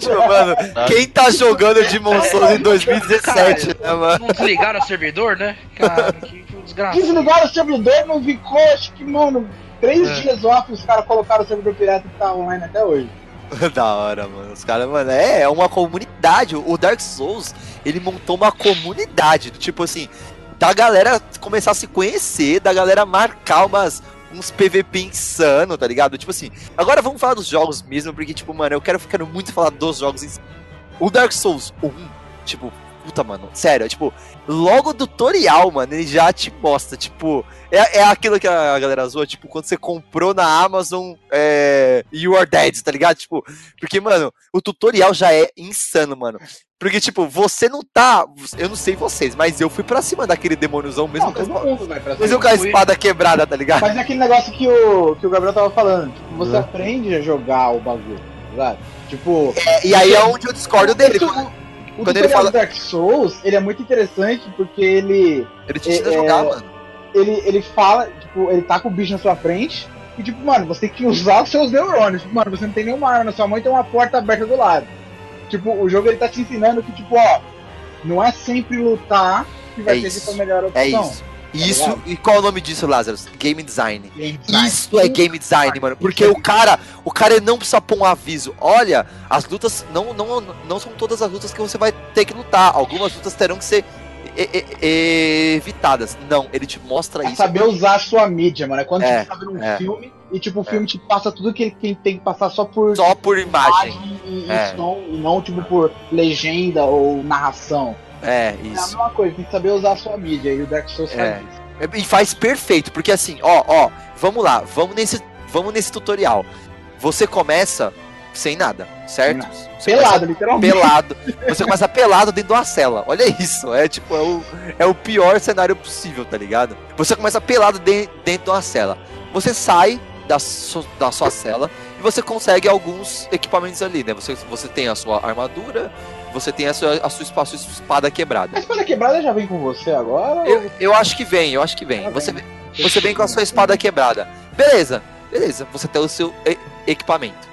Tipo, mano, quem tá jogando Demon Souls em 2017, né, mano? não desligaram o servidor, né? Cara, que, que desgraça. Desligaram o servidor, não ficou, acho que, mano, três É. dias off, os caras colocaram o servidor pirata que tá online até hoje. Da hora, mano. Os caras, mano, é, é uma comunidade. O Dark Souls, ele montou uma comunidade. do Tipo assim, da galera começar a se conhecer, da galera marcar umas, uns PVP insano, tá ligado? Tipo assim, agora vamos falar dos jogos mesmo, porque, tipo, mano, eu quero ficar muito falar dos jogos em si. O Dark Souls 1, tipo, puta, mano, sério, tipo, logo o tutorial, mano, ele já te mostra, tipo, é, é aquilo que a galera zoa, tipo, quando você comprou na Amazon, é, You Are Dead, tá ligado? Tipo, porque, mano, o tutorial já é insano, mano. Porque, tipo, você não tá. Eu não sei vocês, mas eu fui pra cima daquele demôniozão mesmo, Não, com a todo espada- mundo vai pra mesmo com a Fui. espada quebrada, tá ligado? Mas é aquele negócio que o, que o Gabriel tava falando. Tipo, você É. aprende a jogar o bagulho, tá ligado? Tipo, É, e aí é onde eu discordo dele. isso- Quando o quando ele fala- Dark Souls, ele é muito interessante porque ele ele te ensina a é- jogar, mano. ele, ele fala, tipo, ele tá com o bicho na sua frente e, tipo, mano, você tem que usar os seus neurônios. Tipo, mano, você não tem nenhuma arma na sua mão e tem uma porta aberta do lado. Tipo, o jogo ele tá te ensinando que, tipo, ó, não é sempre lutar que vai É ser isso. a melhor opção. É isso. Isso, ligado? e qual é o nome disso, Lázaro? Game design. Game design. Isso é game design, mano. Porque o cara, o cara não precisa pôr um aviso. Olha, as lutas não, não, não são todas as lutas que você vai ter que lutar. Algumas lutas terão que ser e- e- evitadas. Não, ele te mostra É isso. saber usar a sua mídia, mano. É quando É, tipo, tá vendo um é. filme e, tipo, o filme te passa tudo que ele tem, tem que passar só por Só por imagem. imagem e, e É. som, e não, tipo, por legenda ou narração. É, É a isso. mesma coisa, tem que saber usar a sua mídia e o Dark Souls É. faz isso. E faz perfeito, porque assim, ó, ó, vamos lá, vamos nesse, vamos nesse tutorial. Você começa sem nada, certo? Sem Você Pelado, literalmente. pelado. Você começa pelado dentro de uma cela. Olha isso. É tipo, é o, é o pior cenário possível, tá ligado? Você começa pelado de- dentro de uma cela. Você sai da, su- da sua cela e você consegue alguns equipamentos ali, né? Você, você tem a sua armadura, você tem a sua, a sua, a sua espada quebrada. A espada quebrada já vem com você agora? Eu, eu acho que vem, eu acho que vem. Ah, Você, vem. você vem com a sua espada quebrada. Beleza, beleza. Você tem o seu equipamento.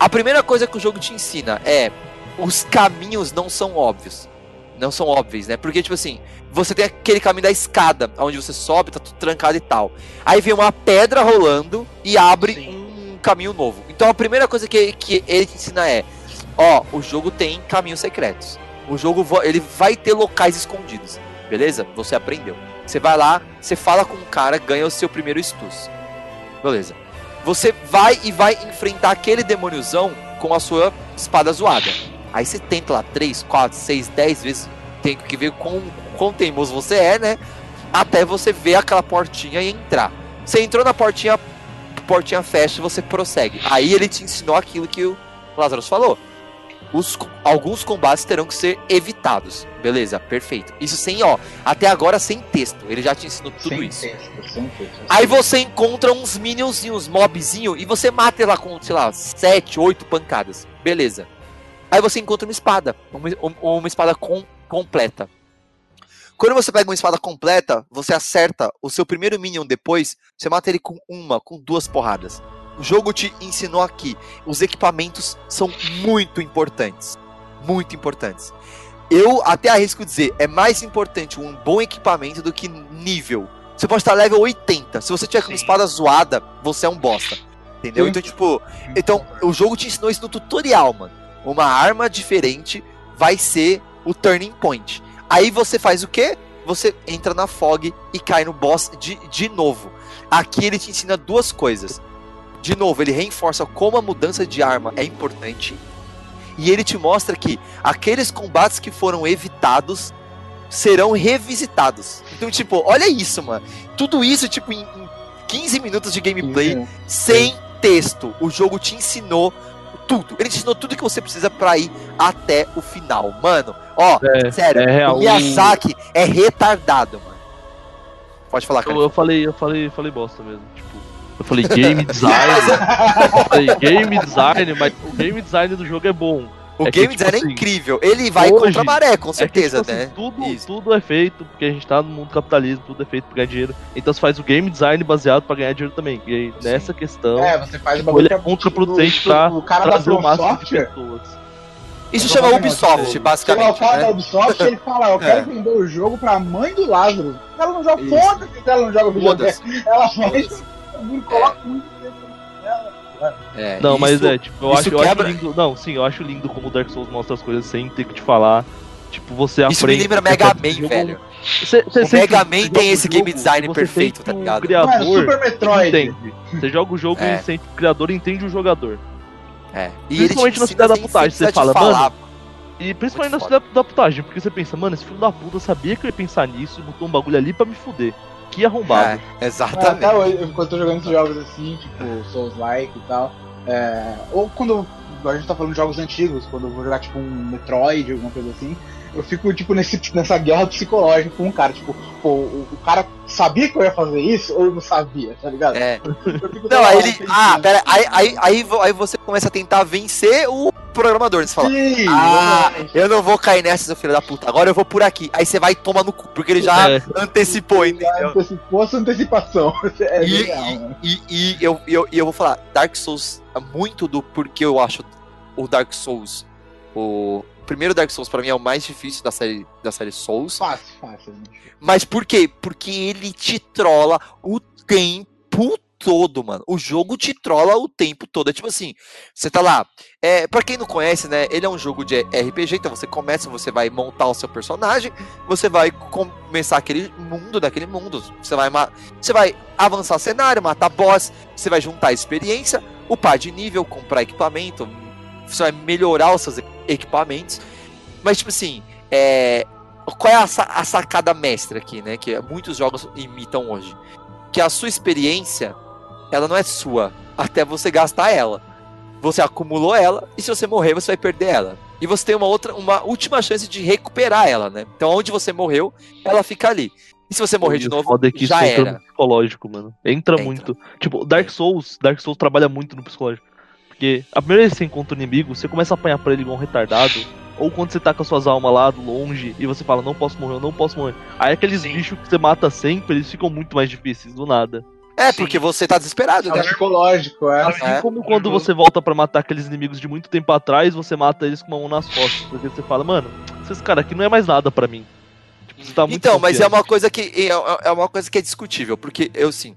A primeira coisa que o jogo te ensina é os caminhos não são óbvios. Não são óbvios, né? Porque, tipo assim, você tem aquele caminho da escada, onde você sobe, tá tudo trancado e tal. Aí vem uma pedra rolando e abre Sim. um caminho novo. Então a primeira coisa que, que ele te ensina é: ó, o jogo tem caminhos secretos. O jogo ele vai ter locais escondidos. Beleza? Você aprendeu. Você vai lá, você fala com o cara, ganha o seu primeiro estus. Beleza. Você vai e vai enfrentar aquele demôniozão com a sua espada zoada. Aí você tenta lá 3, 4, 6, 10 vezes. Tem que ver quão, quão teimoso você é, né? Até você ver aquela portinha e entrar. Você entrou na portinha, portinha fecha você prossegue. Aí ele te ensinou aquilo que o Lazarus falou. Os, alguns combates terão que ser evitados. Beleza, perfeito. Isso sem, ó, até agora sem texto. Ele já te ensinou tudo sem isso. texto, sem texto. Aí você encontra uns minionzinhos, uns mobzinho, e você mata ele lá com, sei lá, 7, 8 pancadas. Beleza. Aí você encontra uma espada. Uma, um- uma espada com- completa. Quando você pega uma espada completa, você acerta o seu primeiro minion depois, você mata ele com uma, com duas porradas. O jogo te ensinou aqui. Os equipamentos são muito importantes. Muito importantes. Eu até arrisco dizer, é mais importante um bom equipamento do que nível. Você pode estar level 80. Se você tiver com uma espada zoada, você é um bosta. Entendeu? Então, tipo, então o jogo te ensinou isso no tutorial, mano. Uma arma diferente vai ser o turning point. Aí você faz o quê? Você entra na fog e cai no boss de, de novo. Aqui ele te ensina duas coisas. De novo, ele reforça como a mudança de arma é importante. E ele te mostra que aqueles combates que foram evitados serão revisitados. Então, tipo, olha isso, mano. Tudo isso, tipo, em, em 15 minutos de gameplay, Sim. sem texto. O jogo te ensinou tudo. Ele te ensinou tudo que você precisa pra ir até o final. Mano, ó, É, sério, é real. o Miyazaki é retardado, mano. Pode falar, cara. Eu, eu falei, eu falei, falei bosta mesmo. Tipo, eu falei game design. eu falei game design, mas o game design do jogo é bom. O é que, game tipo design assim, é incrível. Ele vai hoje- contra a maré, com É que, certeza, tipo assim, né? tudo, Isso. tudo é feito porque a gente tá no mundo capitalismo, tudo é feito pra ganhar dinheiro. Então você faz o game design baseado pra ganhar dinheiro também. E aí, nessa questão, É, você faz o tipo, bagulho ele é pra- contraproducente o- pra o cara da trazer o máximo de pessoas. Isso chama Ubisoft, Chega lá, o basicamente. cara da Né? Ubisoft ele fala, eu quero É. vender o jogo pra mãe do Lázaro. Ela não joga, foda-se se ela não joga videogame. Ela faz, Foda-se. coloca muito tempo nela. É, Não, mas isso- é, tipo, eu acho, eu acho lindo. Não, sim, eu acho lindo como o Dark Souls mostra as coisas sem ter que te falar. Tipo, você Isso me aprende. lembra Mega Man, jogo- velho. Você, você O Mega Man tem esse game design perfeito, tá um ligado? criador Mano, Super Metroid. entende. Você joga o jogo É. e sente o criador entende o jogador. É. E Principalmente te na cidade da putagem, você fala, falar. E principalmente na cidade da putagem, porque você pensa, mano, esse filho da puta sabia que eu ia pensar nisso e botou um bagulho ali pra me fuder. Que arrombado. É, exatamente. hoje, eu- quando eu tô jogando esses jogos assim, tipo Souls-like e tal, é, ou quando a gente tá falando de jogos antigos, quando eu vou jogar tipo um Metroid, alguma coisa assim, eu fico tipo nesse, nessa guerra psicológica com o cara, tipo, pô, o, o cara sabia que eu ia fazer isso ou não sabia, tá ligado? É. Não, aí ele. pensando. Ah, pera, aí, aí, aí, aí você começa a tentar vencer o programador. Você fala, Sim, ah, eu não vou cair nessa, seu filho da puta. Agora eu vou por aqui. Aí você vai tomar no cu, porque ele já É. antecipou, entendeu? Antecipou essa antecipação. É E- genial, mano. E, e eu, eu, e eu vou falar, Dark Souls, é muito do porquê eu acho o Dark Souls. O primeiro Dark Souls pra mim é o mais difícil da série, da série Souls. Fácil, fácil. né? Mas por quê? Porque ele te trola o tempo todo, mano. O jogo te trola o tempo todo. É tipo assim, você tá lá. É, para quem não conhece, né? Ele é um jogo de RPG, então você começa, você vai montar o seu personagem, você vai começar aquele mundo daquele mundo. Você vai, você vai avançar cenário, matar boss, você vai juntar experiência, upar de nível, comprar equipamento, você vai melhorar os seus equipamentos. Mas, tipo assim, é, qual é a, a sacada mestra aqui, né? Que muitos jogos imitam hoje. Que a sua experiência, ela não é sua até você gastar ela. Você acumulou ela e se você morrer, você vai perder ela. E você tem uma outra, uma última chance de recuperar ela, né? Então, onde você morreu, ela fica ali. E se você morrer de E novo, foda é que já isso entra era. no psicológico, mano. Entra, Entra. muito. Tipo, Dark Souls, Dark Souls trabalha muito no psicológico. Porque a primeira vez que você encontra um inimigo, você começa a apanhar pra ele igual um retardado. Ou quando você tá com as suas almas lá longe e você fala, não posso morrer, eu não posso morrer. Aí aqueles Sim. bichos que você mata sempre, eles ficam muito mais difíceis, do nada. É, Sim. porque você tá desesperado, É né? o psicológico, é. Assim É. como quando você volta pra matar aqueles inimigos de muito tempo atrás, você mata eles com uma mão nas costas. Porque você fala, mano, esses caras aqui não é mais nada pra mim. Tipo, você tá muito Então, mas é confiante. uma coisa que é, é uma coisa que é discutível, porque eu sim.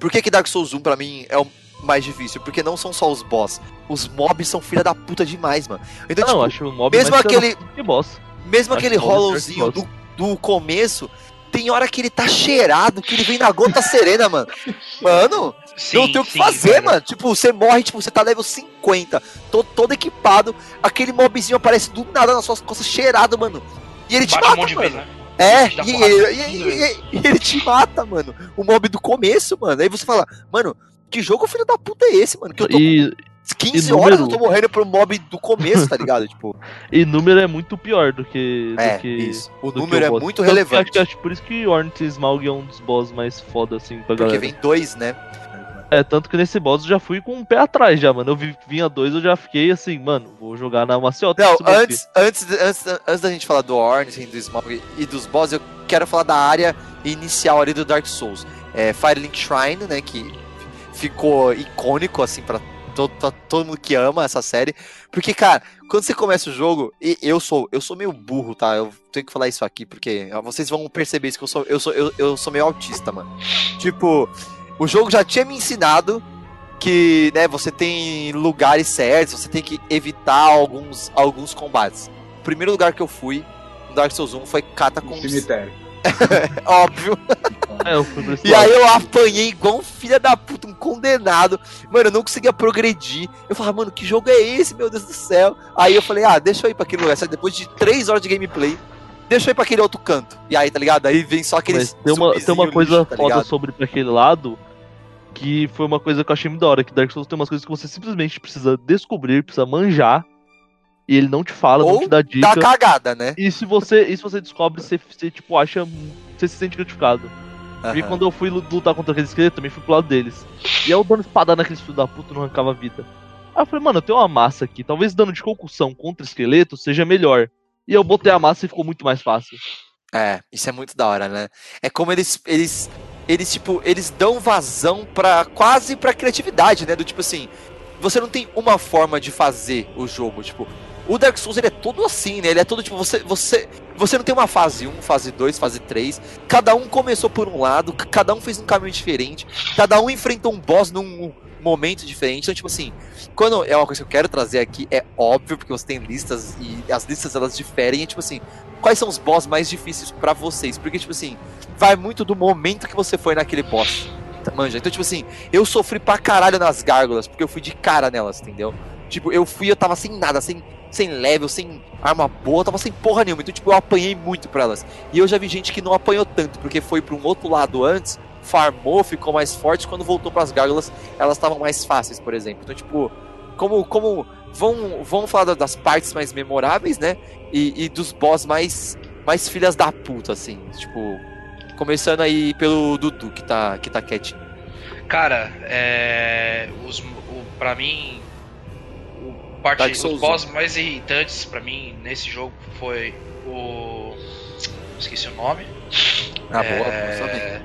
Por que, que Dark Souls 1 pra mim é o mais difícil? Porque não são só os boss. Os mobs são filha da puta demais, mano. Então, Não, tipo, acho o mob mesmo aquele- que boss. mesmo acho aquele hollowzinho do, do começo, tem hora que ele tá cheirado, que ele vem na gota serena, mano. Mano, Sim, não tem o que sim, fazer, velho. mano. Tipo, você morre, tipo, você tá level 50, todo, todo equipado, aquele mobzinho aparece do nada nas suas costas cheirado, mano. E ele te Bate um mata, de mano. vez, né? É, e, porrada e- 15 e- vezes. e- e ele te mata, mano. O mob do começo, mano. Aí você fala, mano, que jogo filho da puta é esse, mano? Que eu tô E, com 15 e horas eu tô morrendo pro mob do começo, tá ligado? Tipo, e número é muito pior do que. é, do que isso. O que número é boss. muito Tanto que relevante. Acho, que- acho por isso que Ornith Smaug é um dos boss mais foda, assim, pra Porque galera. vem dois, né? É, tanto que nesse boss eu já fui com um pé atrás já, mano. Eu vi, vinha dois, eu já fiquei assim, mano, vou jogar na maciota. Não, antes, antes, antes, antes da gente falar do Ornstein, do Smaug e dos boss, eu quero falar da área inicial ali do Dark Souls. É, Firelink Shrine, né, que ficou icônico, assim, pra todo, pra todo mundo que ama essa série. Porque, cara, quando você começa o jogo, e eu sou, eu sou meio burro, tá? Eu tenho que falar isso aqui, porque vocês vão perceber isso que eu sou, eu sou, eu, eu sou meio autista, mano. Tipo, o jogo já tinha me ensinado que, né, você tem lugares certos, você tem que evitar alguns, alguns combates. O primeiro lugar que eu fui no Dark Souls 1 foi Catacombs, cemitério. óbvio. É, E aí eu apanhei igual um filho da puta, um condenado. Mano, eu não conseguia progredir. Eu falava, mano, que jogo é esse, meu Deus do céu? Aí eu falei, ah, deixa eu ir pra aquele lugar. Só depois de três horas de gameplay, deixa eu ir pra aquele outro canto. E aí, tá ligado? Aí vem só aqueles. Tem uma, tem uma coisa lixo, tá foda ligado? sobre pra aquele lado que foi uma coisa que eu achei muito da hora, que Dark Souls tem umas coisas que você simplesmente precisa descobrir, precisa manjar, e ele não te fala, não Ou te dá Dá dica. cagada, né? E se você, e se você descobre, você, você tipo acha, você se sente gratificado. Porque Aham. quando eu fui lutar contra aqueles esqueletos, também fui pro lado deles. E eu dando espadada naqueles filhos da puta não arrancava vida. Aí eu falei, mano, eu tenho uma massa aqui, talvez dano de concussão contra esqueleto seja melhor. E eu botei a massa e ficou muito mais fácil. É, isso é muito da hora, né? É como eles, eles, eles tipo, eles dão vazão pra quase pra criatividade, né? Do tipo assim, você não tem uma forma de fazer o jogo, tipo, o Dark Souls ele é todo assim, né? Ele é todo tipo, você, você, você não tem uma fase 1, fase 2, fase 3. Cada um começou por um lado, cada um fez um caminho diferente, cada um enfrentou um boss num momento diferente. Então, tipo assim, quando é uma coisa que eu quero trazer aqui, é óbvio, porque você tem listas e as listas elas diferem, é tipo assim, quais são os boss mais difíceis pra vocês? Porque, tipo assim, vai muito do momento que você foi naquele boss. Manja? Então, tipo assim, eu sofri pra caralho nas gárgulas, porque eu fui de cara nelas, entendeu? Tipo, eu fui, eu tava sem nada, sem, sem level, sem arma boa, tava sem porra nenhuma. Então, tipo, eu apanhei muito pra elas. E eu já vi gente que não apanhou tanto, porque foi pra um outro lado antes, farmou, ficou mais forte, quando voltou pras gárgulas, elas estavam mais fáceis, por exemplo. Então, tipo, como, como vão, vão falar da- das partes mais memoráveis, né? E, e dos boss mais, mais filhas da puta, assim. Tipo, Começando aí pelo Dudu, que tá, que tá quietinho. Cara, é. Os, o, pra mim. Parte, Dark os Souls, boss mais irritantes pra mim nesse jogo foi o. Esqueci o nome. Ah, boa, É, boa saber.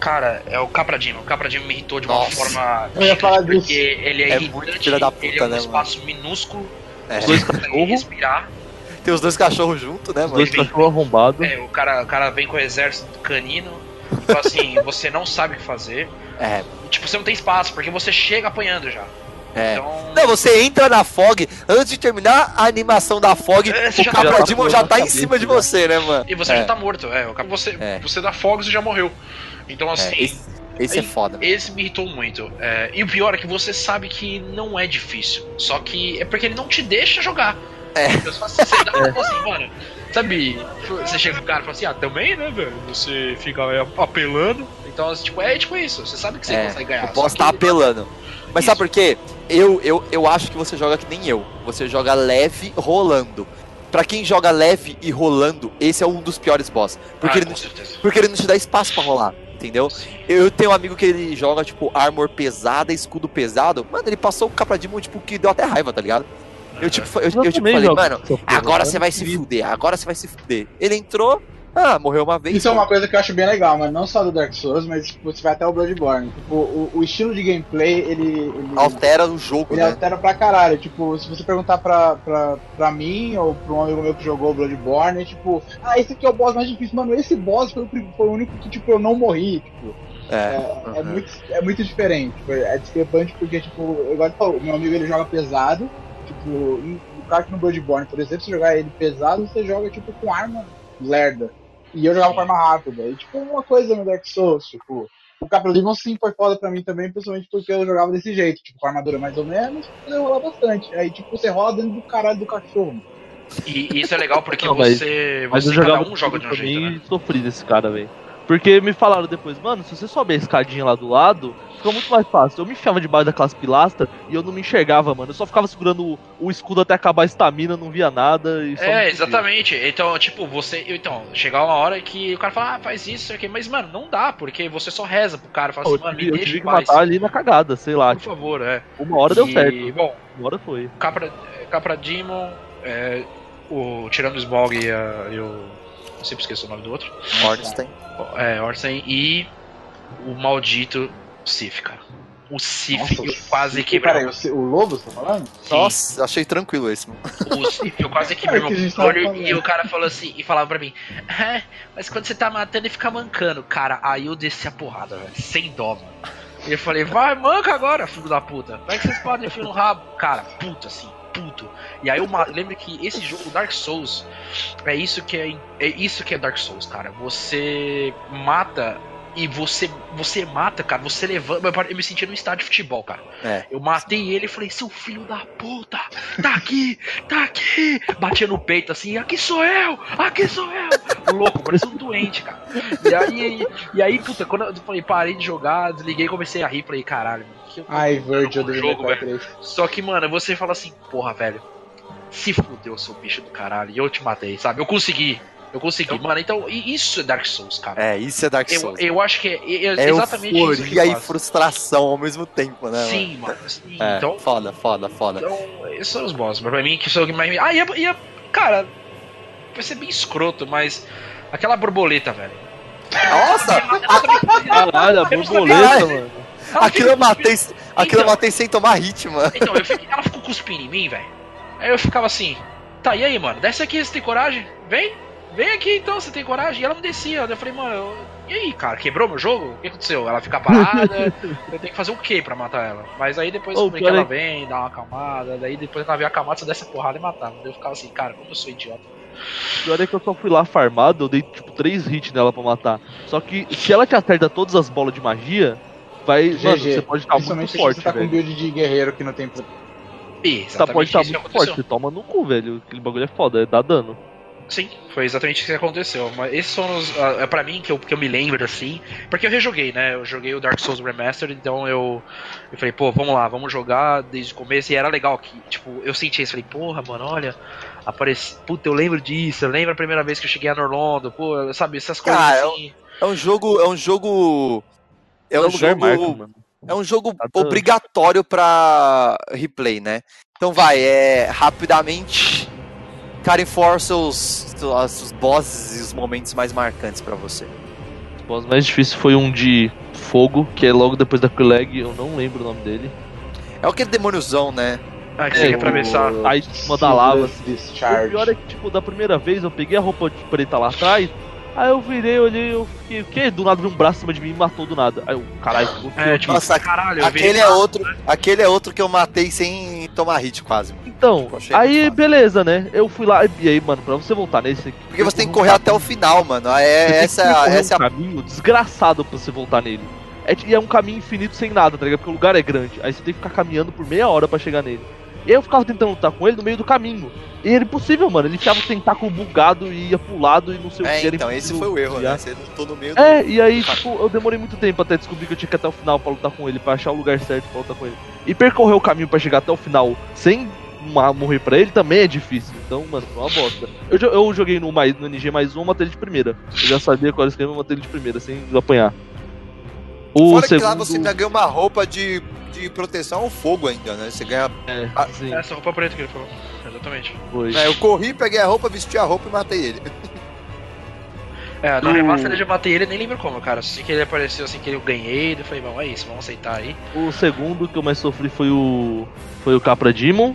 Cara, é o Capradino. O Capradino me irritou de uma Nossa. forma. Eu ia falar porque disso. ele é, É irritante, da puta, ele é um né, espaço minúsculo, É. Os dois cachorros, respirar. Tem os dois cachorros juntos, né, os mano? dois cachorros arrombados. É, o cara, o cara vem com o exército canino. Tipo assim, você não sabe o que fazer. É, E, tipo, você não tem espaço, porque você chega apanhando já. É. Então. Não, você entra na Fog, antes de terminar a animação da Fog, É, você o já tá já tá em cabeça, cima de você, né, mano? E você é, já tá morto, é. Você, É. você dá fogos e já morreu. Então, é, assim, esse, esse é foda. esse me irritou muito. É, e o pior é que você sabe que não é difícil. Só que é porque ele não te deixa jogar. É. Então, Você você dá pra assim, mano. Sabe, você chega pro cara e fala assim, ah, também, né, velho? Você fica aí apelando. Então, assim, tipo, é tipo isso. Você sabe que você É, consegue ganhar. O só boss que- tá apelando. Mas Isso. sabe por quê? Eu, eu, eu acho que você joga que nem eu. Você joga leve rolando. Pra quem joga leve e rolando, esse é um dos piores boss. Porque, Ah, ele, não, certeza. porque ele não te dá espaço pra rolar, entendeu? Eu tenho um amigo que ele joga, tipo, armor pesada, escudo pesado. Mano, ele passou o Capradimon, tipo, que deu até raiva, tá ligado? Eu, tipo, eu, eu, tipo, também falei, mano, agora eu você vai se fuder, agora você vai se fuder. Ele entrou, ah, morreu uma vez. Isso é pô. uma coisa que eu acho bem legal, mas não só do Dark Souls, mas tipo, você vai até o Bloodborne. Tipo, o, o estilo de gameplay, ele. ele... Altera o jogo, Ele né? altera pra caralho. Tipo, se você perguntar pra, pra, pra mim ou pra um amigo meu que jogou Bloodborne, é tipo, ah, esse aqui é o boss mais difícil. Mano, esse boss foi o, foi o único que, tipo, eu não morri. Tipo, É. é, é uhum. muito, é muito diferente. Tipo, é discrepante porque, tipo, igual ele falou, meu amigo ele joga pesado. Tipo, o cara que no Bloodborne, por exemplo, se jogar ele pesado, você joga, tipo, com arma lerda. E eu jogava com arma rápida. E, tipo, uma coisa no Dark Souls, tipo. O Capra sim foi foda pra mim também, principalmente porque eu jogava desse jeito, tipo, com armadura mais ou menos, eu rolar bastante. Aí, tipo, você rola dentro do caralho do cachorro. E e isso é legal porque Não, mas- você, Mas você eu cada jogava um joga de um jeito, né? e sofri desse cara, velho. Porque me falaram depois, mano, se você sobe a escadinha lá do lado, fica muito mais fácil. Eu me enfiava debaixo daquelas pilastras e eu não me enxergava, mano. Eu só ficava segurando o, o escudo até acabar a estamina, não via nada e É, exatamente. Então, tipo, você. Então, chegar uma hora que o cara fala, ah, faz isso, aqui. Mas, mano, não dá, porque você só reza pro cara, fala assim, mano, me eu deixa tive que matar ali na cagada, sei lá. Por favor, é. Uma hora deu E, certo. Bom, Uma hora foi. Capra, Capra Demon, é, o, tirando o Smog e, a, e o. Eu sempre esqueço o nome do outro. Ornstein. É, Orsen e o maldito Sif, cara. O Sif eu quase quebrei. Peraí, o, o Lobo, você tá falando? Sim. Nossa, achei tranquilo esse, mano. o Sif, eu quase quebrei É meu controle e o cara falou assim, e falava pra mim, "É, mas quando você tá matando ele fica mancando. Cara, aí eu desci a porrada, velho, sem dó, mano. E eu falei, vai, manca agora, filho da puta. Vai que vocês podem enfiar no rabo. Cara, puta, assim, puto. E aí eu lembro que esse jogo, Dark Souls, é isso que é, é isso que é Dark Souls, cara. Você mata e você você mata, cara, você levanta. Eu me senti num estádio de futebol, cara. É. Eu matei ele e falei, seu filho da puta, tá aqui, tá aqui. Batia no peito assim, aqui sou eu, aqui sou eu. Louco, parecia um doente, cara. E aí, e aí, puta, quando eu falei, parei de jogar, desliguei comecei a rir, falei, caralho, mano, que eu Ai, Virgil do jogo, velho. Cry 3. Só que, mano, você fala assim, porra, velho, se fudeu, seu bicho do caralho, e eu te matei, sabe? Eu consegui, eu consegui, mano, então, e isso é Dark Souls, cara. É, isso é Dark Eu, Souls. eu acho que é, é é exatamente isso que euforia e frustração ao mesmo tempo, né? Sim, mano. sim? É, então, foda, foda, foda. Então, esses são os bosses. Mas pra mim, que são o que mais. Ah, ia, ia. Cara, vai ser bem escroto, mas. Aquela borboleta, velho. Nossa! Caralho, a Eu borboleta, mano. Aquilo eu matei, aquilo eu Então. matei sem tomar hit, mano. Então, eu fiquei- ela ficou cuspindo em mim, velho. Aí eu ficava assim, tá, e aí, mano? Desce aqui, você tem coragem? Vem, vem aqui então, você tem coragem? E ela não descia. Eu falei, mano, eu- e aí, cara, quebrou meu jogo? O que aconteceu? Ela fica parada, eu tenho que fazer o quê pra matar ela? Mas aí depois Ô, que ela vem, dá uma acalmada, daí depois que ela vem acalmada, você desce a porrada e matava. Eu ficava assim, cara, como eu sou idiota. Pior é que eu só fui lá farmado, eu dei tipo 3 hits nela pra matar. Só que se ela te acerta todas as bolas de magia, vai. Mano, GG. você pode ficar muito forte, você tá com velho. build de guerreiro que não tem. E Você pode estar muito forte, aconteceu. você toma no cu, velho. Aquele bagulho é foda, é dá dano. Sim, foi exatamente isso que aconteceu. Mas esses são os. ah, É pra mim que eu, que eu me lembro assim. Porque eu rejoguei, né? Eu joguei o Dark Souls Remastered, então eu. Eu falei, pô, vamos lá, vamos jogar desde o começo. E era legal que, tipo, eu senti isso. Falei, porra, mano, olha. Apareci. Puta, eu lembro disso. Eu lembro a primeira vez que eu cheguei a Norlondo. Pô, sabe, essas coisas Cara, assim. É um jogo. É um jogo. É um lugar jogo. É um jogo obrigatório pra replay, né? Então vai, é. Rapidamente. Cara, enforça os, os, os bosses e os momentos mais marcantes pra você. O boss mais difícil foi um de fogo, que é logo depois da Quileg, eu não lembro o nome dele. É aquele demôniozão, né? Ah, que você quer o- atravessar. Aí em cima da lava. assim. Seamless O Discharge. pior é que, tipo, da primeira vez eu peguei a roupa de preta lá atrás, aí eu virei, olhei, eu fiquei, o quê? Do nada veio um braço em cima de mim e me matou do nada. Aí eu, caralho, o que É, eu tipo? Nossa, caralho, eu Aquele vi- é outro. Aquele é outro que eu matei sem tomar hit quase. Então, Eu achei aí beleza, né? Eu fui lá, e aí, mano, pra você voltar nesse aqui. Porque você tem que correr até o final, mano. É, essa, é- essa é um a. caminho desgraçado pra você voltar nele. É, e é um caminho infinito sem nada, tá ligado? Porque o lugar é grande. Aí você tem que ficar caminhando por meia hora pra chegar nele. E aí eu ficava tentando lutar com ele no meio do caminho. E era impossível, mano. Ele ficava o tentáculo bugado e ia pro lado e não sei o É, que. era então, esse foi o erro, né? Você lutou no meio do. É, e aí, tipo, eu demorei muito tempo até descobrir que eu tinha que ir até o final pra lutar com ele, pra achar o lugar certo pra lutar com ele. E percorrer o caminho pra chegar até o final sem morrer pra ele também é difícil. Então, mano, foi uma bosta. Eu, eu joguei no, mais, no NG mais um, matei ele de primeira. Eu já sabia qual era o esquema, matei ele de primeira, sem apanhar. O Fora que segundo... lá você ainda ganha uma roupa de, de proteção ao fogo ainda, né? Você ganha. É, Ah, sim, Essa roupa preta que ele falou. Exatamente. É, eu corri, peguei a roupa, vesti a roupa e matei ele. É, no O- remaster eu já matei ele, nem lembro como, cara. Assim que ele apareceu, assim que eu ganhei, eu falei, bom, é isso, vamos aceitar aí. O segundo que eu mais sofri foi o. Foi o Capra Demon.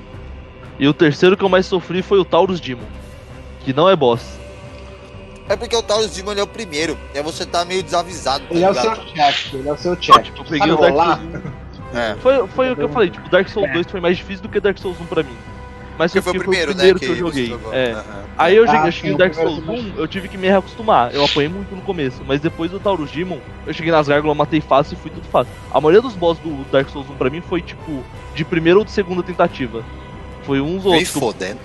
E o terceiro que eu mais sofri foi o Taurus Demon. Que não é boss. É porque o Taurus Demon ele é o primeiro. E aí você tá meio desavisado. tá Ele é o seu ligado? check, ele é o seu check. Tipo, eu peguei o Dark É. Foi, foi o que eu falei, tipo, Dark Souls 2 foi mais difícil do que Dark Souls 1 pra mim. Mas Porque foi o porque primeiro, né? que eu você joguei. É. Aham. Aí eu Ah, cheguei, eu no o Dark primeiro Souls você 1, eu tive que me reacostumar. Eu apanhei muito no começo, mas depois do Taurus Demon, eu cheguei nas gárgulas, matei fácil e fui tudo fácil. A maioria dos boss do Dark Souls 1 pra mim foi tipo de primeira ou de segunda tentativa. Foi uns Vem outros. que eu- fodendo.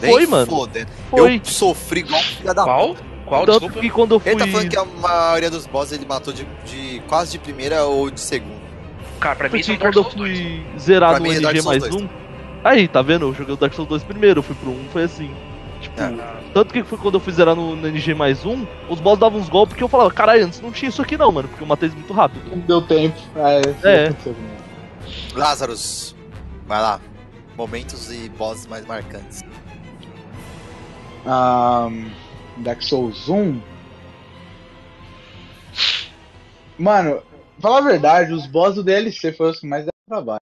Foi, Vem mano. fodendo. Foi. Eu sofri igual um filho da Qual? Qual? Tanto Desculpa. que quando eu fui. Ele tá falando que a maioria dos bosses ele matou de, de quase de primeira ou de segunda. Cara, pra mim Dark quando eu Souls 2. fui zerar no é NG mais 2. um. Aí, tá vendo? Eu joguei o Dark Souls 2 primeiro, eu fui pro 1, foi assim. Tipo, É. tanto que foi quando eu fui zerar no, no NG mais um, os boss davam uns golpes que eu falava, caralho, antes não tinha isso aqui não, mano, porque eu matei eles muito rápido. Não deu tempo. É, É. comigo. Lazarus, vai lá. Momentos e bosses mais marcantes. Ahn, Dark Souls 1. Mano, falar a verdade, os boss do DLC foram os que mais deram trabalho.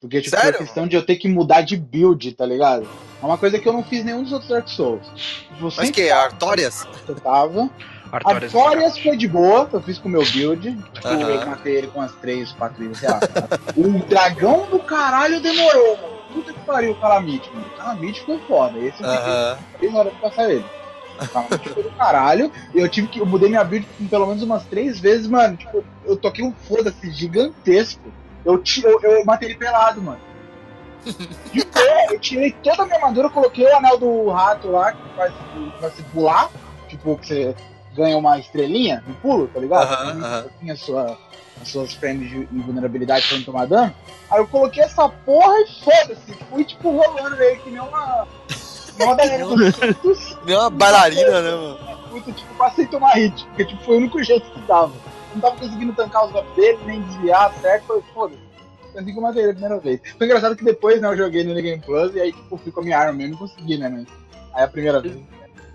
Porque, tipo, Sério? a questão de eu ter que mudar de build, tá ligado? É uma coisa que eu não fiz nenhum dos outros Dark Souls. Você Mas que? Artórias? tava. Artorias. Artorias foi de boa, eu fiz com o meu build. Tipo, Aham. eu matei ele com as 3, 4 vezes, sei lá. o dragão do caralho demorou, mano. Puta que pariu o Calamite, mano. O Calamite foi foda. Esse eu Aham. 3 horas pra passar ele. O Calamite foi do caralho. E eu tive que. Eu mudei minha build pelo menos umas 3 vezes, mano. Tipo, eu toquei um foda-se gigantesco. Eu, eu, eu matei ele pelado, mano. De pé, eu tirei toda a minha armadura, coloquei o anel do rato lá, que faz, que faz você pular. Tipo, que você ganha uma estrelinha no pulo, tá ligado? Tinha a sua, as suas frames de invulnerabilidade pra não tomar dano. Aí eu coloquei essa porra e foda-se. Fui, tipo, rolando meio que nem uma. Uma. Deu uma bailarina, né, mano? Puta, tipo, passei a tomar hit. Porque, tipo, foi o único jeito que dava. Não tava conseguindo tancar os golpes dele, nem desviar, certo? Falei, foda-se. Foi assim que eu matei ele a primeira vez. Foi engraçado que depois, né, eu joguei no Game Plus e aí, tipo, fui com a minha arma mesmo e consegui, né, mas... Aí a primeira vez...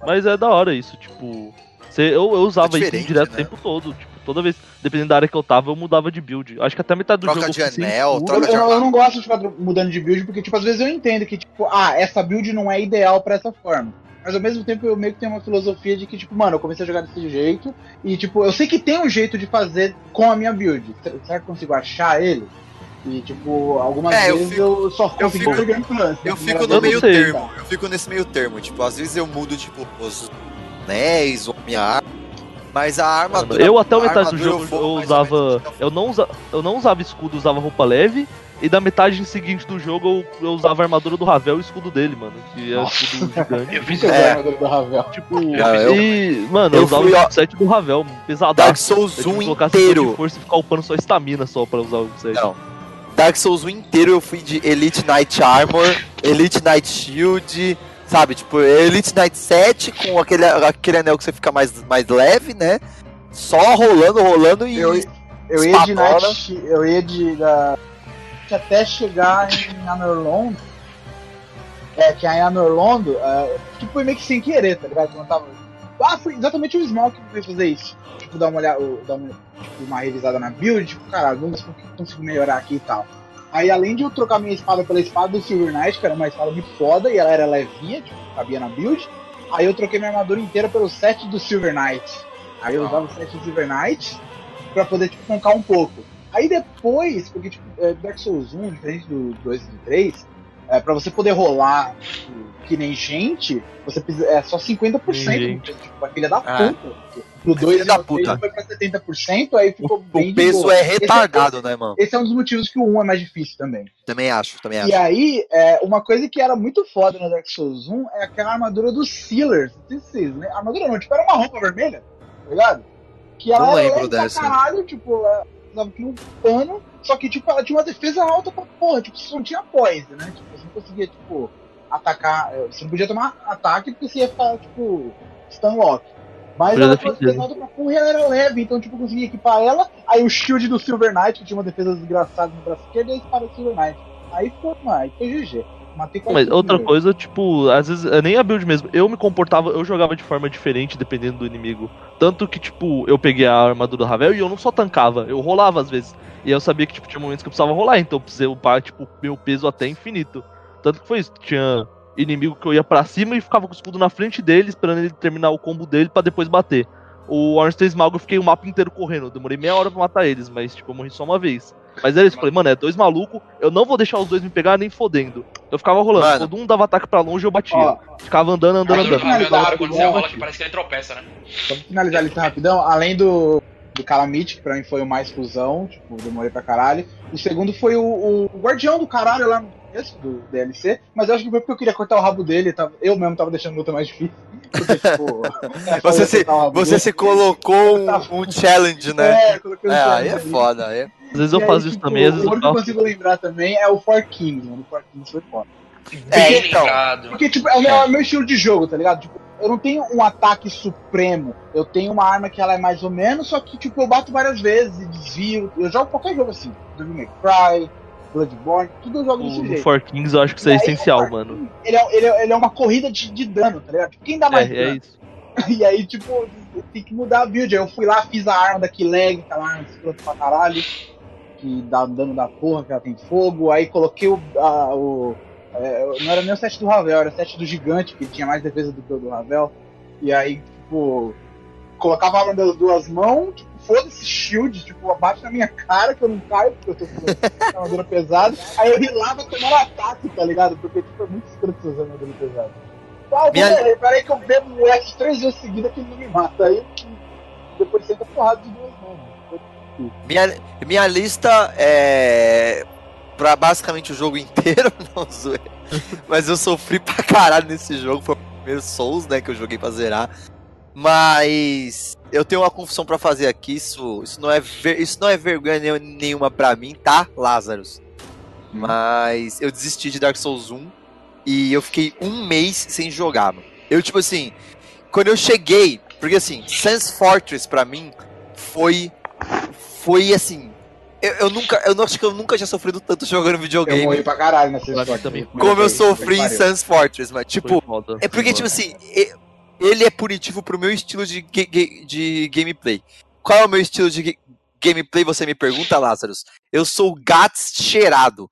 Mas é da hora isso, tipo. cê- eu, eu usava É isso direto o né? tempo todo. Tipo, toda vez, dependendo da área que eu tava, eu mudava de build. Acho que até metade do Troca jogo de eu fiquei sem anel, escudo. troca Eu, de eu- eu não gosto de ficar mudando de build, porque, tipo, às vezes eu entendo que, tipo, ah, essa build não é ideal pra essa forma. Mas ao mesmo tempo eu meio que tenho uma filosofia de que, tipo, mano, eu comecei a jogar desse jeito. E, tipo, eu sei que tem um jeito de fazer com a minha build. Será que eu consigo achar ele? E, tipo, algumas É, eu vezes fico- eu só consegui fico- no Game Plus. Eu fico no meio sei. termo. Eu fico nesse meio termo. Tipo, às vezes eu mudo, tipo, os anéis ou a minha arma. Mas a armadura. Eu até a metade do jogo eu ou usava. Eu não, usa, eu não usava escudo, usava roupa leve. E da metade seguinte do jogo eu, eu usava a armadura do Ravel e o escudo dele, mano. Que é o Nossa. escudo gigante. Eu fiz Você É. é. armadura do Ravel. Tipo, Ah, eu- e, mano, eu eu usava fui, o set do Ravel, Dark pesadaço. Souls Eu tive 1 que colocar inteiro. de força e ficar upando só estamina só pra usar o set. Não. Dark Souls 1 inteiro eu fui de Elite Knight Armor, Elite Knight Shield, sabe? Tipo, Elite Knight 7 com aquele, aquele anel que você fica mais, mais leve, né? só rolando, rolando e. Eu, eu ia de. Night, eu ia de da, até chegar em Anorlondo. É, que aí em Anorlondo, é, tipo, foi meio que sem querer, tá ligado? Eu tava. Ah, foi exatamente o Smoke que fez fazer isso. Tipo, dar uma olhada, dar uma, tipo, uma revisada na build, tipo, caralho, vamos ver o que eu consigo melhorar aqui e tal. Aí além de eu trocar minha espada pela espada do Silver Knight, que era uma espada muito foda e ela era levinha, tipo, cabia na build, aí eu troquei minha armadura inteira pelo set do Silver Knight. Aí eu Ah. usava o set do Silver Knight pra poder, tipo, tancar um pouco. Aí depois, porque, tipo, é, Dark Souls 1, diferente do 2 e do 3, é, pra você poder rolar tipo, que nem gente, você precisa, é só 50%. Gente. Tipo, a filha da Ah. puta. No 2 Filha e da no 3 puta. foi pra 70%, aí ficou bem O de peso boa. é retardado, né, mano? Esse é um dos motivos que o 1 é mais difícil também. Também acho, também acho. E aí, é, uma coisa que era muito foda no Dark Souls 1 é aquela armadura dos Sealers. Vocês lembram. Armadura não, tipo, era uma roupa vermelha, tá ligado? Que ela Não era lembro dessa. caralho, tipo, ela que um pano, só que, tipo, ela tinha uma defesa alta pra porra, tipo, você não tinha poise, né? Tipo, você não conseguia, tipo, atacar, é, você não podia tomar ataque porque você ia ficar, tipo, stunlock. Mas ela alta pra porra e ela era leve, então, tipo, conseguia equipar ela, aí o shield do Silver Knight, que tinha uma defesa desgraçada no braço esquerdo, e a espada do Silver Knight. Aí foi, mano, aí foi GG. Matei quase Mas outra coisa, tipo, às vezes nem a build mesmo. Eu me comportava, eu jogava de forma diferente dependendo do inimigo. Tanto que, tipo, eu peguei a armadura do Ravel e eu não só tancava, eu rolava às vezes. E eu sabia que tipo, tinha momentos que eu precisava rolar, então eu precisei upar, tipo, meu peso até infinito. Tanto que foi isso, tinha inimigo que eu ia pra cima e ficava com o escudo na frente dele, esperando ele terminar o combo dele pra depois bater. O Ornstein Smaug eu fiquei o mapa inteiro correndo, eu demorei meia hora pra matar eles, mas tipo, eu morri só uma vez. Mas era isso, eu falei, mano, é dois malucos, eu não vou deixar os dois me pegar nem fodendo. Eu ficava rolando, Mano. quando um dava ataque pra longe, eu batia. Ó, Ficava andando, andando, andando. é da hora quando você rola que parece que ele tropeça, né? só pra finalizar ali rapidão, além do, do Calamity, que pra mim foi o mais fusão, tipo, demorei pra caralho. O segundo foi o, o guardião do caralho lá no começo do DLC, mas eu acho que foi porque eu queria cortar o rabo dele, tava- eu mesmo tava deixando a luta mais difícil. Porque, tipo, Você se, rabo você dele. se colocou um, um challenge, né? É, coloquei um É, aí challenge é ali. foda. Aí é... Às vezes eu aí, isso tipo, também, às vezes O único que eu consigo lembrar também é o Four Kings, mano. O Four Kings foi foda. É, então. lembrado. Porque, tipo, é o meu, é o meu estilo de jogo, tá ligado? Tipo, eu não tenho um ataque supremo. Eu tenho uma arma que ela é mais ou menos, só que, tipo, eu bato várias vezes e desvio. Eu jogo qualquer jogo assim. Devil May Cry, Bloodborne, tudo eu jogo desse O jeito. Four Kings eu acho que isso é aí, essencial, o Four mano. Ele é, ele, é, ele é uma corrida de, de dano, tá ligado? Tipo, quem dá mais É, é dano? isso. E aí, tipo, tem que mudar a build. Aí eu fui lá, fiz a arma da Killeg, aquela arma escrota pra caralho, que dá dano da porra, que ela tem fogo. Aí coloquei o. a- o é, não era nem o set do Ravel, era o set do gigante, que tinha mais defesa do que o do Ravel. E aí, tipo, colocava a arma das duas mãos, tipo, foda-se shield, tipo, abate na minha cara que eu não caio, porque eu tô com armadura pesada. Aí eu rilava tomando ataque, tá ligado? Porque, tipo, é muito escroto essa armadura pesada. Eu Minha- peraí que eu bebo o S três vezes seguida que ele não me mata. Aí depois senta porrada de duas mãos. Minha, minha lista é. Pra basicamente o jogo inteiro, não zoei. Mas eu sofri pra caralho nesse jogo. Foi o primeiro Souls, né, que eu joguei pra zerar. Mas eu tenho uma confusão pra fazer aqui. Isso, isso, não, é ver- isso não é vergonha nenhuma- pra mim, tá, Lazarus? Mas eu desisti de Dark Souls 1 e eu fiquei um mês sem jogar, mano. Eu, tipo assim, quando eu cheguei, porque assim, Sans Fortress pra mim foi. Foi assim. Eu, eu nunca. Eu não acho que eu nunca tinha sofrido tanto jogando Eu videogame morri pra caralho nessa Eu história. também. como eu sofri em Sans Fortress, mas tipo. Foda. É porque, tipo assim, ele é punitivo pro meu estilo de, de gameplay. Qual é o meu estilo de ga- gameplay, você me pergunta, Lazarus? Eu sou Gats cheirado.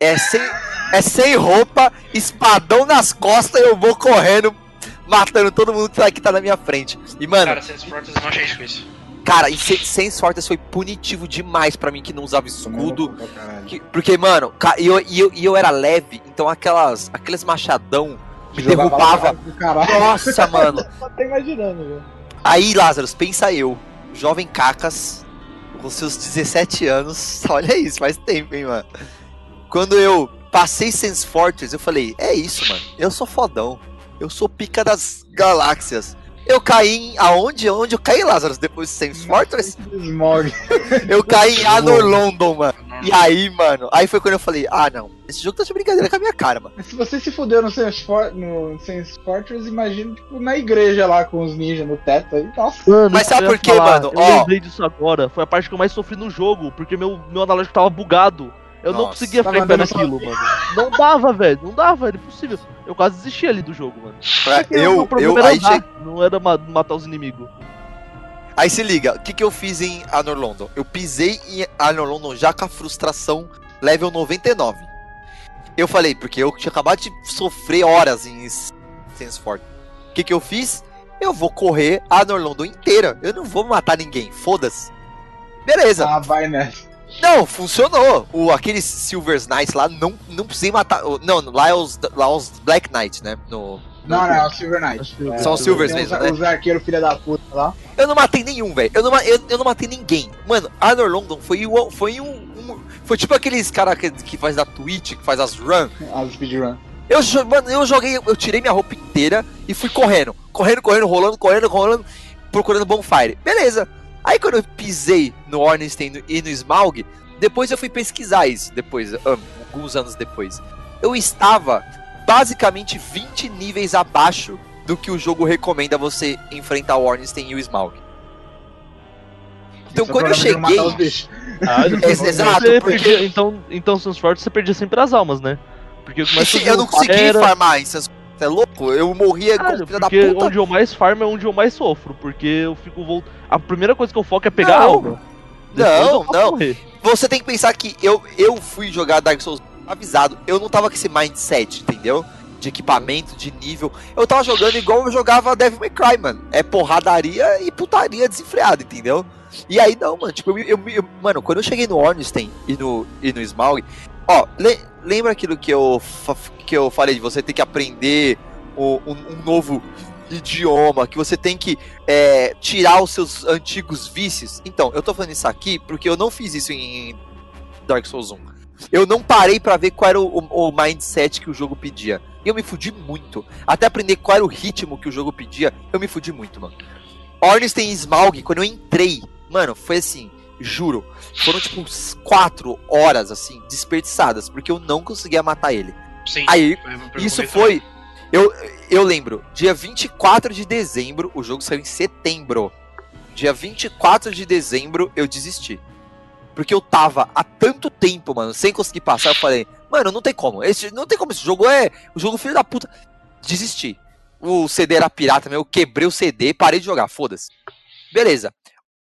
É sem, é sem roupa, espadão nas costas e eu vou correndo, matando todo mundo que tá, que tá na minha frente. E, mano, Cara, Sense Fortress não achei difícil. Cara, e sem, sorte foi punitivo demais pra mim que não usava escudo. Pra caralho. Que- porque, mano, e eu, eu, eu era leve, então aquelas, aqueles machadão me derrubava. Nossa, mano. Só tô imaginando, velho. Aí, Lázaro, pensa eu, jovem cacas, com seus 17 anos, olha isso, faz tempo, hein, mano. Quando eu passei Sense Fortress, eu falei, é isso, mano, eu sou fodão, eu sou pica das galáxias. Eu caí em, aonde, onde eu caí, Lázaro, depois de Sense Fortress? Smog. Eu caí em Anor London, mano. E aí, mano, aí foi quando eu falei, ah não, esse jogo tá de brincadeira com a minha cara, mano. Mas se você se fudeu no Sans, For no Sans Fortress, imagina, tipo, na igreja lá com os ninjas no teto aí. Nossa. Mano, Mas sabe por quê, falar. mano? Eu Ó. lembrei disso agora. Foi a parte que eu mais sofri no jogo, porque meu, meu analógico tava bugado. Eu não Nossa. conseguia ficar em pé andando naquilo, mano. Não dava, velho. Não dava, era impossível. Eu quase desisti ali do jogo, mano. Eu, eu, era aí, andar, che... não era ma- matar os inimigos. aí se liga, o que, que eu fiz em Anor London? Eu pisei em Anor London já com a frustração level 99. Eu falei, porque eu tinha acabado de sofrer horas em Sensford. O que, que eu fiz? Eu vou correr a Anor London inteira. Eu não vou matar ninguém, foda-se. Beleza. Ah, vai nessa. Não, funcionou. O, aqueles Silver Knights lá, não, não precisei matar. Não, lá é os, lá é os Black Knight, né? No, Não, não, é o Silver Knight. São É, os Silvers tem os- mesmo, né? Os arqueiros filha da puta lá. Eu não matei nenhum, velho. Eu, não eu, eu não matei ninguém. Mano, Arnor London foi, o- foi um, um- Foi tipo aqueles caras que, que faz da Twitch, que faz as run. As speedrun. Eu, mano, eu joguei, eu tirei minha roupa inteira e fui correndo. Correndo, correndo, rolando, correndo, rolando, procurando bonfire. Beleza. Aí quando eu pisei no Ornstein e no Smaug, depois eu fui pesquisar isso, depois, ah, alguns anos depois. Eu estava basicamente 20 níveis abaixo do que o jogo recomenda você enfrentar o Ornstein e o Smaug. Então Esse é quando eu cheguei. Ah, Ex- exato, você porque- perdia- então, então, seus fortes você perdia sempre as almas, né? Porque eu Eu não consegui era... farmar isso. Você é louco? Eu morria Cara, como filho da porque puta. onde eu mais farmo é onde eu mais sofro, porque eu fico voltando. A primeira coisa que eu foco é pegar Não. Depois Não, não. morrer. Você tem que pensar que eu, eu fui jogar Dark Souls avisado. Eu não tava com esse mindset, entendeu? De equipamento, de nível. Eu tava jogando igual eu jogava Devil May Cry, mano. É porradaria e putaria desenfreada, entendeu? E aí não, mano. Tipo, eu, eu- eu- mano, quando eu cheguei no Ornstein e no, e no Smaug, ó, le- lembra aquilo que eu, que eu falei de você ter que aprender o- um, um novo idioma, que você tem que é, tirar os seus antigos vícios? Então, eu tô falando isso aqui porque eu não fiz isso em Dark Souls 1. Eu não parei pra ver qual era o, o- o mindset que o jogo pedia. E eu me fudi muito. Até aprender qual era o ritmo que o jogo pedia, eu me fudi muito, mano. Ornstein e Smaug, quando eu entrei, mano, foi assim, juro. Foram tipo quatro horas, assim, desperdiçadas, porque eu não conseguia matar ele. Sim. Aí, isso foi. Eu, eu lembro, dia 24 de dezembro, o jogo saiu em setembro. Dia 24 de dezembro eu desisti. Porque eu tava há tanto tempo, mano, sem conseguir passar, eu falei, mano, não tem como. Esse, não tem como, esse jogo é. O jogo filho da puta. Desisti. O CD era pirata, meu, eu quebrei o CD, parei de jogar, foda-se. Beleza.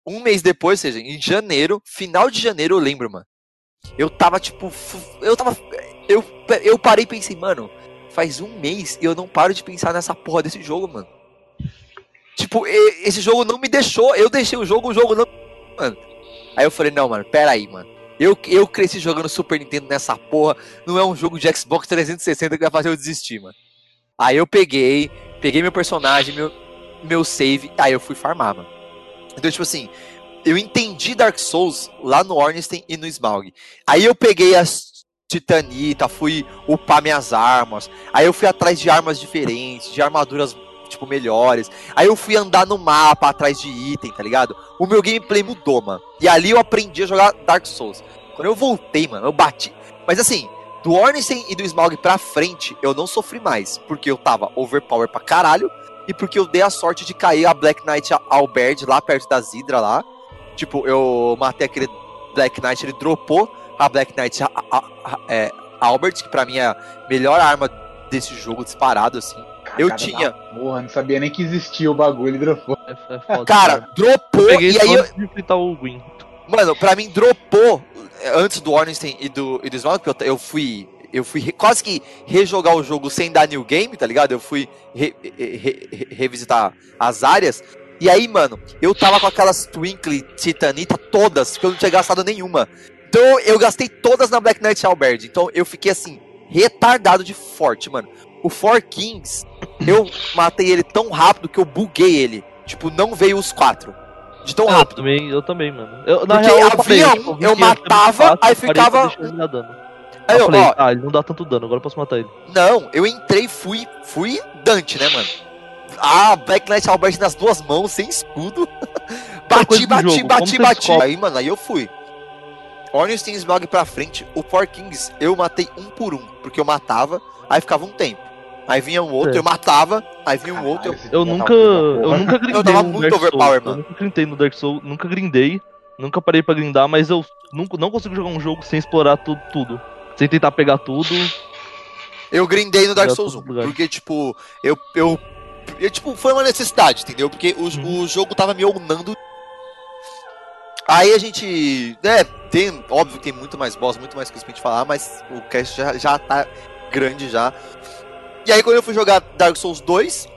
Um mês depois, ou seja, em janeiro, final de janeiro, eu lembro, mano. Eu tava, tipo. Eu tava. Eu, eu parei e pensei, mano, faz um mês e eu não paro de pensar nessa porra desse jogo, mano. Tipo, esse jogo não me deixou. Eu deixei o jogo, o jogo não. Mano. Aí eu falei, não, mano, pera aí, mano. Eu, eu cresci jogando Super Nintendo nessa porra. Não é um jogo de Xbox 360 que vai fazer eu desistir, mano. Aí eu peguei, peguei meu personagem, meu, meu save, aí eu fui farmar, mano. Então, tipo assim, eu entendi Dark Souls lá no Ornstein e no Smaug. Aí eu peguei as Titanita, fui upar minhas armas. Aí eu fui atrás de armas diferentes, de armaduras, tipo, melhores. Aí eu fui andar no mapa atrás de item, tá ligado? O meu gameplay mudou, mano. E ali eu aprendi a jogar Dark Souls. Quando eu voltei, mano, eu bati. Mas assim, do Ornstein e do Smaug pra frente, eu não sofri mais. Porque eu tava overpower pra caralho. E porque eu dei a sorte de cair a Black Knight Albert lá perto da Zidra lá. Tipo, eu matei aquele Black Knight, ele dropou a Black Knight a- a- a- é, Albert, que pra mim é a melhor arma desse jogo disparado, assim. Eu Cara, tinha. Porra, não sabia nem que existia o bagulho, ele dropou. É, é foda, Cara, dropou Peguei e aí eu, o Gwyn. Mano, pra mim dropou eh, antes do Ornstein e do, e do Smaug, porque eu, eu fui. Eu fui re- quase que rejogar o jogo sem dar new game, tá ligado? Eu fui re- re- re- revisitar as áreas. E aí, mano, eu tava com aquelas Twinkle Titanita todas, que eu não tinha gastado nenhuma. Então eu gastei todas na Black Knight Albert. Então eu fiquei assim, retardado de forte, mano. O Four Kings, eu matei ele tão rápido que eu buguei ele. Tipo, não veio os quatro. De tão Eu rápido. também, eu também, mano. Eu, na Porque real, eu havia um, tipo, eu muito matava, fácil, aí ficava-. Aí eu, eu falei, ó, ah, ele não dá tanto dano, agora eu posso matar ele. Não, eu entrei, fui, fui Dante, né, mano? Ah, Black Knight Albert nas duas mãos, sem escudo. bati, bati, bati, bati. Aí, mano, aí eu fui. Ornstein Smog pra frente, o Four Kings eu matei um por um, porque eu matava, aí ficava um tempo. Aí vinha um outro, É. eu matava, aí vinha um outro, eu... Caralho, esse Eu da nunca. Eu nunca grindei. Eu tava muito Dark Souls, overpower, Eu mano. nunca grindei no Dark Souls, nunca grindei. Nunca parei pra grindar, mas eu nunca, não consigo jogar um jogo sem explorar tudo, tudo. Sem tentar pegar tudo. Eu grindei no Dark Souls tô 1, ligado. porque, tipo, eu, eu, eu, tipo, foi uma necessidade, entendeu? Porque o, Uhum. o jogo tava me ounando. Aí a gente, é, tem, óbvio que tem muito mais boss, muito mais coisa pra gente falar, mas o cast já, já tá grande já. E aí quando eu fui jogar Dark Souls 2,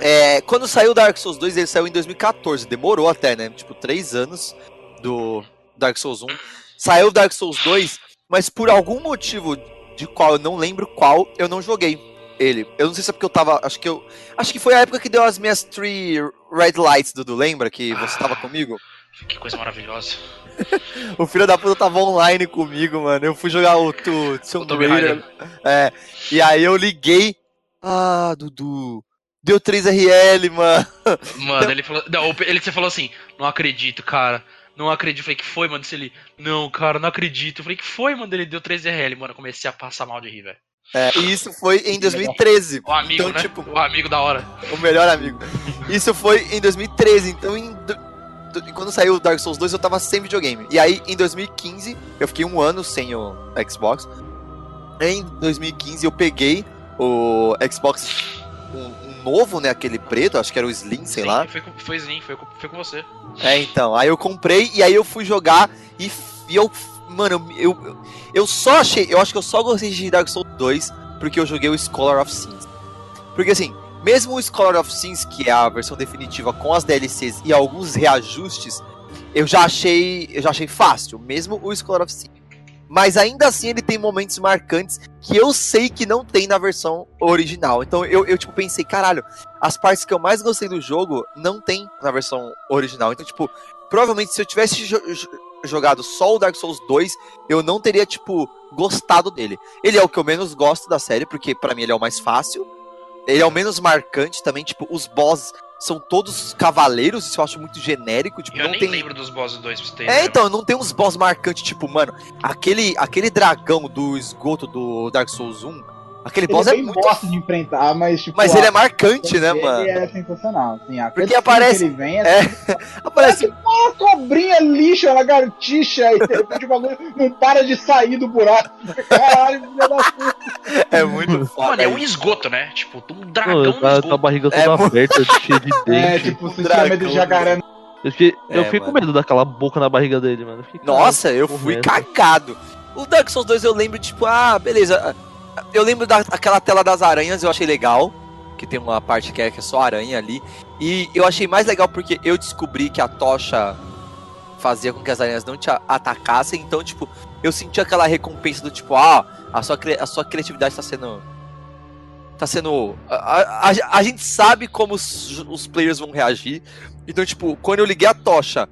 é, quando saiu Dark Souls 2, ele saiu em 2014, demorou até, né? Tipo, três anos do Dark Souls 1. Saiu Dark Souls 2, mas por algum motivo de qual eu não lembro qual, eu não joguei ele. Eu não sei se é porque eu tava. Acho que eu. Acho que foi a época que deu as minhas three red lights, Dudu. Lembra que você tava comigo? Que coisa maravilhosa. O filho da puta tava online comigo, mano. Eu fui jogar o, tu, Tomb. Raider. É. E aí eu liguei. Ah, Dudu. Deu 3RL, mano. Mano, ele falou. Não, ele você falou assim, não acredito, cara. Não acredito. Eu falei, que foi, mano? Se ele. Não, cara, não acredito. Eu falei, que foi, mano? Ele deu 3RL, mano. Eu comecei a passar mal de rir, velho. É, e isso foi em 2013. O amigo, Então, né? tipo- O amigo da hora. O melhor amigo. Isso foi em 2013, então em do- quando saiu o Dark Souls 2 eu tava sem videogame. E aí em 2015, eu fiquei um ano sem o Xbox. Em 2015 eu peguei o Xbox um, um novo, né, aquele preto, acho que era o Slim, sei Sim, lá. Foi, foi Slim, foi, com- foi com você. É, então, aí eu comprei e aí eu fui jogar e, e eu, mano, eu, eu, eu só achei, eu acho que eu só gostei de Dark Souls 2 porque eu joguei o Scholar of Sins. Porque assim, mesmo o Scholar of Sins, que é a versão definitiva com as DLCs e alguns reajustes, eu já achei, eu já achei fácil, mesmo o Scholar of Sins. Mas ainda assim ele tem momentos marcantes que eu sei que não tem na versão original. Então eu, eu tipo pensei, caralho, as partes que eu mais gostei do jogo não tem na versão original. Então, tipo, provavelmente se eu tivesse jo- jo- jogado só o Dark Souls 2, eu não teria, tipo, gostado dele. Ele é o que eu menos gosto da série, porque pra mim ele é o mais fácil. Ele é o menos marcante também, tipo, os bosses são todos cavaleiros, isso eu acho muito genérico, tipo, Eu não nem tem lembro dos boss do 2 pra é, então, não tem uns boss marcantes, tipo, mano, aquele, aquele dragão do esgoto do Dark Souls 1, aquele Ele boss é é bem muito. bosta de enfrentar, mas tipo. Mas ele é marcante, né, ele mano? é sensacional. Assim, a Porque aparece- Que ele vem é, É, aparece. uma cobrinha lixa, lagartixa, e de repente o bagulho não para de sair do buraco. Caralho, filha da puta. É muito foda. Mano, é um esgoto, né? Tipo, um Pô, dragão no tá, tá a barriga É, toda mo- aberta, cheia de dente. É, tipo, um sistema de jacaré. Eu fiquei, eu É, fiquei com medo daquela boca na barriga dele, mano. Eu fiquei, Nossa, eu fui é cagado. O Dark Souls 2 eu lembro, tipo, ah, beleza. Eu lembro daquela tela das aranhas, eu achei legal. Que tem uma parte que é, que é só aranha ali. E eu achei mais legal porque eu descobri que a tocha fazia com que as aranhas não te atacassem. Então, tipo, eu senti aquela recompensa do tipo, ah, a sua, a sua criatividade tá sendo. Tá sendo. A, a- a- gente sabe como os, os players vão reagir. Então, tipo, quando eu liguei a tocha,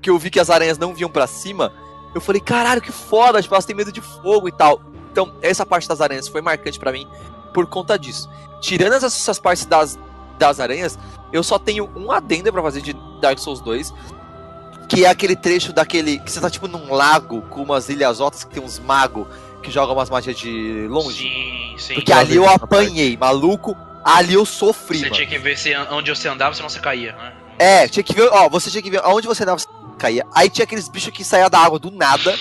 que eu vi que as aranhas não vinham pra cima, eu falei, caralho, que foda, tipo, elas têm medo de fogo e tal. Então, essa parte das aranhas foi marcante pra mim por conta disso. Tirando essas, essas partes das, das aranhas, eu só tenho um adendo pra fazer de Dark Souls 2, que é aquele trecho daquele. que você tá tipo num lago com umas ilhasotas que tem uns magos que jogam umas magias de longe. Sim, sim. Porque ali eu apanhei, maluco. Ali eu sofri, Você mano. tinha que ver se onde você andava, senão você caía, né? É, tinha que ver, ó, você tinha que ver aonde você andava, você caía. Aí tinha aqueles bichos que saíam da água do nada.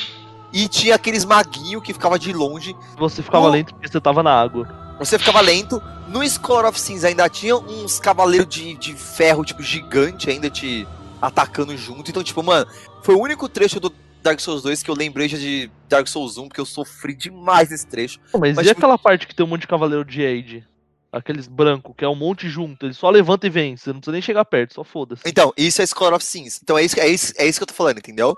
E tinha aqueles maguinhos que ficava de longe. Você ficava lento porque você tava na água. Você ficava lento. No Scholar of Sins ainda tinha uns cavaleiros de, de ferro, tipo, gigante ainda te atacando junto. Então, tipo, mano, foi o único trecho do Dark Souls 2 que eu lembrei já de Dark Souls 1, porque eu sofri demais nesse trecho. Pô, mas, Mas, e tipo- aquela parte que tem um monte de cavaleiro de Aid? Aqueles branco, que é um monte junto. Ele só levanta e vem. Você não precisa nem chegar perto, só foda-se. Então, isso é Scholar of Sins. Então é isso, é isso, é isso que eu tô falando, entendeu?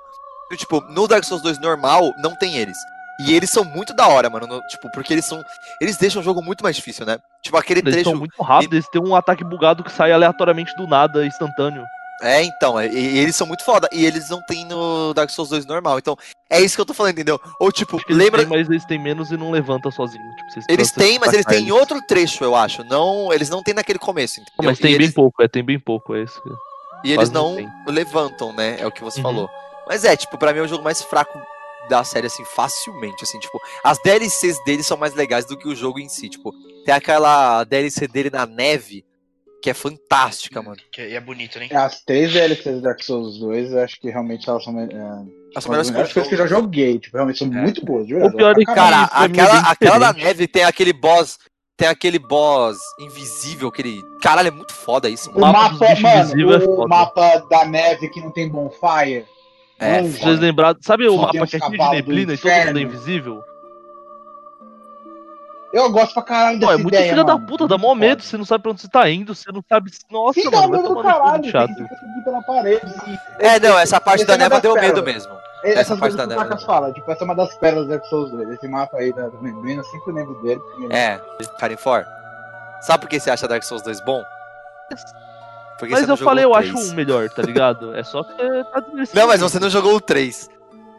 E, Tipo, no Dark Souls 2 normal, não tem eles. E eles são muito da hora, mano. no- tipo, porque eles são. Eles deixam o jogo muito mais difícil, né? Tipo, aquele Eles trecho. são muito rápidos, eles têm um ataque bugado que sai aleatoriamente do nada, instantâneo. É, então, é- e, e eles são muito foda. E eles não tem no Dark Souls 2 normal. Então, é isso que eu tô falando, entendeu? Ou tipo, que eles lembra. têm, mas eles têm menos e não levanta sozinho. Tipo, vocês Eles têm, mas eles têm em outro trecho, eu acho. Não, eles não têm naquele começo, entendeu? Não, mas e tem bem eles, pouco, é, tem bem pouco, é isso. e eles não não levantam, né? É o que você Uhum. falou. Mas é, tipo, pra mim é o jogo mais fraco da série, assim, facilmente, assim, tipo, as DLCs dele são mais legais do que o jogo em si, tipo, tem aquela DLC dele na neve, que é fantástica, mano. Que é, e é bonito, né? As três DLCs do Dark Souls 2, eu acho que realmente elas são. É, As melhores coisas que eu já joguei, tipo, realmente são É. muito boas. O pior é que, Cara, é aquela, aquela da neve tem aquele boss. Tem aquele boss invisível, aquele. Caralho, é muito foda isso, O mano. mapa mano, é o foda. mapa da neve que não tem bonfire. É, Vocês lembraram, sabe o mapa que é cheio de neblina e todo mundo é invisível? Eu gosto pra caralho Pô, dessa é muito ideia, filha da mano. puta, dá mó medo, você não sabe pra onde você tá indo, você não sabe. Nossa, Fica mano, medo do caralho, chato. pela parede. assim. É, não, essa parte Esse da é neva deu medo pérolas. mesmo. Essas Essa parte da que o neve. Lucas fala, tipo, essa é uma das pérolas do Dark Souls 2. Esse mapa aí da da neblina, eu sempre lembro dele. É, Karin For. Sabe por que você acha Dark Souls 2 bom? Porque Mas você não eu falei, eu acho 3. um melhor, tá ligado? É só que tá desmerecendo. Não, mas você não jogou o 3.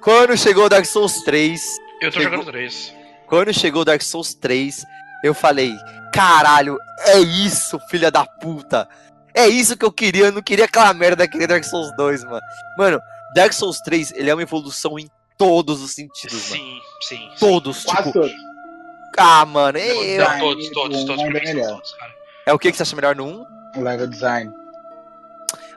Quando chegou o Dark Souls 3, Eu tô Chegou- jogando três. quando chegou o Dark Souls 3, eu falei, caralho, é isso, filha da puta. É isso que eu queria, eu não queria aquela merda daquele Dark Souls 2, mano. Mano, Dark Souls 3, ele é uma evolução em todos os sentidos, mano. Sim, sim. sim. Todos, Quase tipo, todos. ah, mano, é, Não, é, todos, todos, o todos, é são melhor. todos, cara. é o que, que você acha melhor no 1? O level design.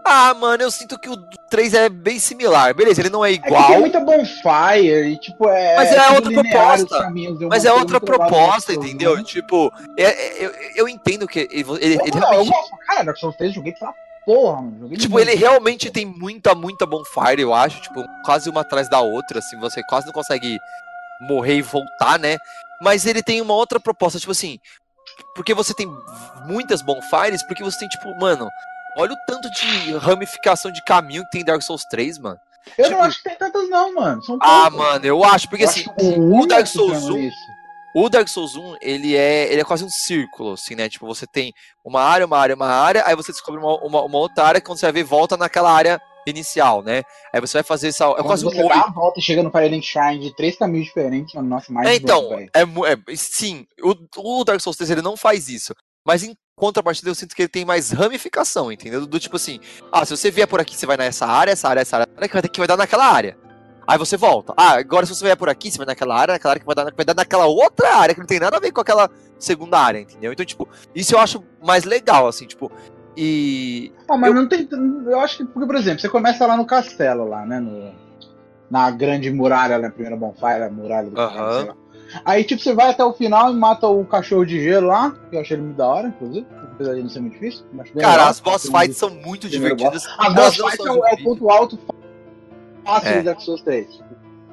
Ah, mano, eu sinto que o 3 é bem similar. Beleza, ele não é É igual, tem muita bonfire e, tipo, é. Mas é tudo outra proposta. caminhos, eu mas é gosto outra proposta, entendeu? né? Tipo, é- é- eu, eu entendo que ele, ele, ele Não, eu realmente gosto pra caralho, Dark Souls 3 joguei pra porra, mano. Joguei Tipo, ele realmente tem muita, muita bonfire, eu acho. Tipo, quase uma atrás da outra, assim. Você quase não consegue morrer e voltar, né? Mas ele tem uma outra proposta, tipo assim. Porque você tem muitas bonfires, porque você tem, tipo, mano. Olha o tanto de ramificação de caminho que tem em Dark Souls 3, mano. Eu tipo- não acho que tem tantas, não, mano. São Ah, mano, eu acho, porque Eu assim, acho o o Dark Souls chama 1, isso. o Dark Souls 1, ele é, ele é quase um círculo, assim, né? Tipo, você tem uma área, uma área, uma área, aí você descobre uma, uma, uma outra área que quando você vai ver, volta naquela área inicial, né? Aí você vai fazer essa. É Quando quase um você dá a volta e chega no Fire and Shine de três caminhos diferentes, mano, nossa, mais É, então, é, é- sim, o, o Dark Souls 3 ele não faz isso. Mas em contrapartida, eu sinto que ele tem mais ramificação, entendeu? Do tipo assim, ah, se você vier por aqui, você vai nessa área, essa área, essa área, que vai, dar naquela área. Aí você volta. Ah, agora se você vier por aqui, você vai naquela área, naquela área que vai dar, vai dar naquela outra área, que não tem nada a ver com aquela segunda área, entendeu? Então, tipo, isso eu acho mais legal, assim, tipo. E. Ah, mas eu- não tem. Eu acho que, porque, por exemplo, você começa lá no castelo, lá, né? No, na grande muralha, na primeira bonfire, a muralha do castelo, sei lá. Aí, tipo, você vai até o final e mata o cachorro de gelo lá, que eu achei ele muito da hora, inclusive, apesar de não ser muito difícil. Cara, legal. as boss fights são muito divertidas. As elas boss fights são é, o- é ponto alto fácil É. Dark Souls 3. Tipo,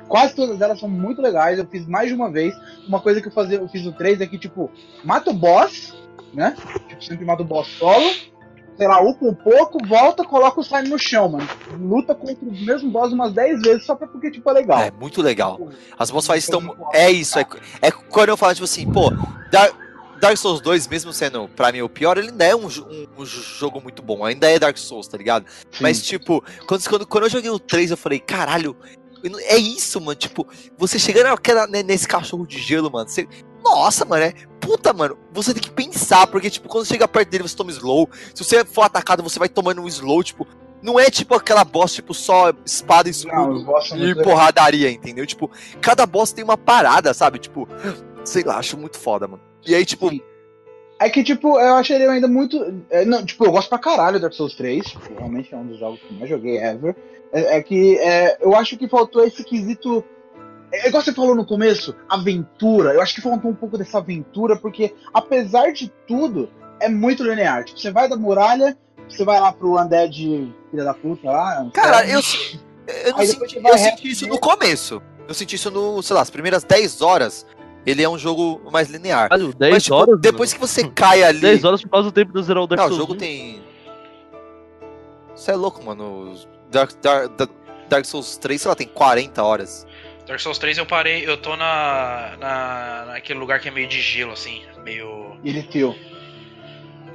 Quase todas elas são muito legais. Eu fiz mais de uma vez. Uma coisa que eu fazia, eu fiz no 3 é que, tipo, mata o boss, né? Tipo, sempre mata o boss solo. Sei lá, upa um pouco, volta, coloca o slime no chão, mano. Luta contra o mesmo boss umas 10 vezes só pra porque, tipo, é legal. É muito legal. Tipo, As boss fights estão. muito É isso, é, é quando eu falo, tipo assim, pô, Dark, Dark Souls 2, mesmo sendo pra mim o pior, ele ainda é um, um- um jogo muito bom. Ainda é Dark Souls, tá ligado? sim. Mas, tipo, quando, quando, quando eu joguei o 3, eu falei, caralho, é isso, mano. Tipo, você chegando naquela, nesse cachorro de gelo, mano, você. Nossa, mano, é. Puta, mano, você tem que pensar, porque, tipo, quando chega perto dele, você toma slow. Se você for atacado, você vai tomando um slow, tipo. Não é tipo aquela boss, tipo, só espada e Não, escudo são e porradaria, entendeu? Tipo, cada boss tem uma parada, sabe? Tipo, sei lá, acho muito foda, mano. E aí, tipo, Sim. É que, tipo, eu achei ele ainda muito. é, não, tipo, eu gosto pra caralho do Dark Souls 3. Tipo, realmente é um dos jogos que eu mais joguei ever. É, é que é, eu acho que faltou esse quesito. É igual você falou no começo, aventura. Eu acho que faltou um pouco dessa aventura, porque apesar de tudo, é muito linear. Tipo, você vai da muralha, você vai lá pro Undead filha da puta lá. cara, eu, eu Aí senti, eu senti isso no começo. Eu senti isso no, sei lá, as primeiras 10 horas. Ele é um jogo mais linear. Caralho, 10 Mas, tipo, horas. depois que você cai ali. 10 horas por causa do tempo do zerar o Dark Não, o Souls jogo 1. tem. Você é louco, mano. Dark, Dark, Dark Souls 3, sei lá, tem 40 horas. Dark Souls 3 eu parei, eu tô na, na naquele lugar que é meio de gelo, assim, meio... Ele tio.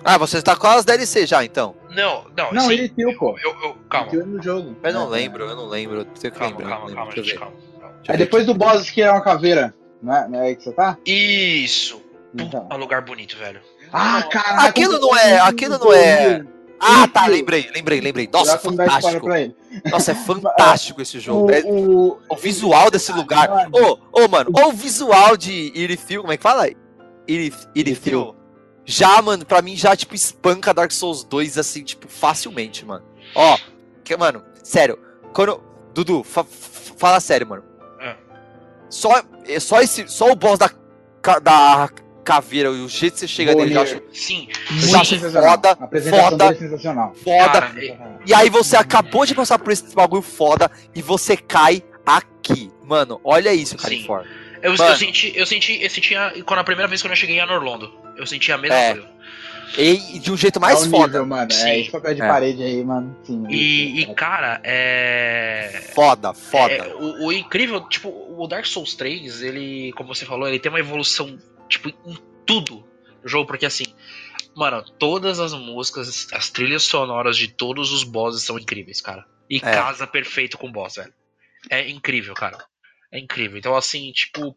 Ah, você tá com as DLC já, então. Não, não, Não, sim, ele tio, pô. eu, eu, calma, Ele no jogo. Eu não É. lembro, eu não lembro. Eu tenho que calma, lembrar. calma, calma, gente, calma. calma. Ver depois do boss que é uma caveira, não é, é aí que você tá? Isso, Então. é um lugar bonito, velho. Ah, caralho. Aquilo não é- aquilo não é- Ah, tá, lembrei, lembrei, lembrei. Nossa, fantástico. Nossa, é fantástico esse jogo. O, É- o, O visual desse lugar. Ô, ô, mano, ô, o visual de Irithil, como é que fala? Irith- Irithil. Já, mano, pra mim já, tipo, espanca Dark Souls 2, assim, tipo, facilmente, mano. Ó, que, mano, sério, quando. Dudu, fa- fa- fala sério, mano. É. Só, é só, esse, só o boss da, da caveira e o jeito que você chega nele, eu acho Sim, muito acho sensacional. foda, A apresentação foda. dele é sensacional. foda. Cara, E aí você acabou de passar por esse bagulho foda e você cai aqui. Mano, olha isso, cara, Sim. eu, eu senti, eu senti, eu senti a, quando a primeira vez que eu cheguei em Orlando, eu senti a mesma É. coisa. E, e de um jeito mais é o foda. nível, mano. Sim. É esse papel de É. parede aí, mano. Sim. E, e, cara, é. Foda, foda. É, o, o incrível, tipo, o Dark Souls 3, ele, como você falou, ele tem uma evolução, tipo, em tudo no jogo, porque assim, mano, todas as músicas, as trilhas sonoras de todos os bosses são incríveis, cara. E É. casa perfeito com o boss, velho. É incrível, cara. É incrível. Então, assim, tipo.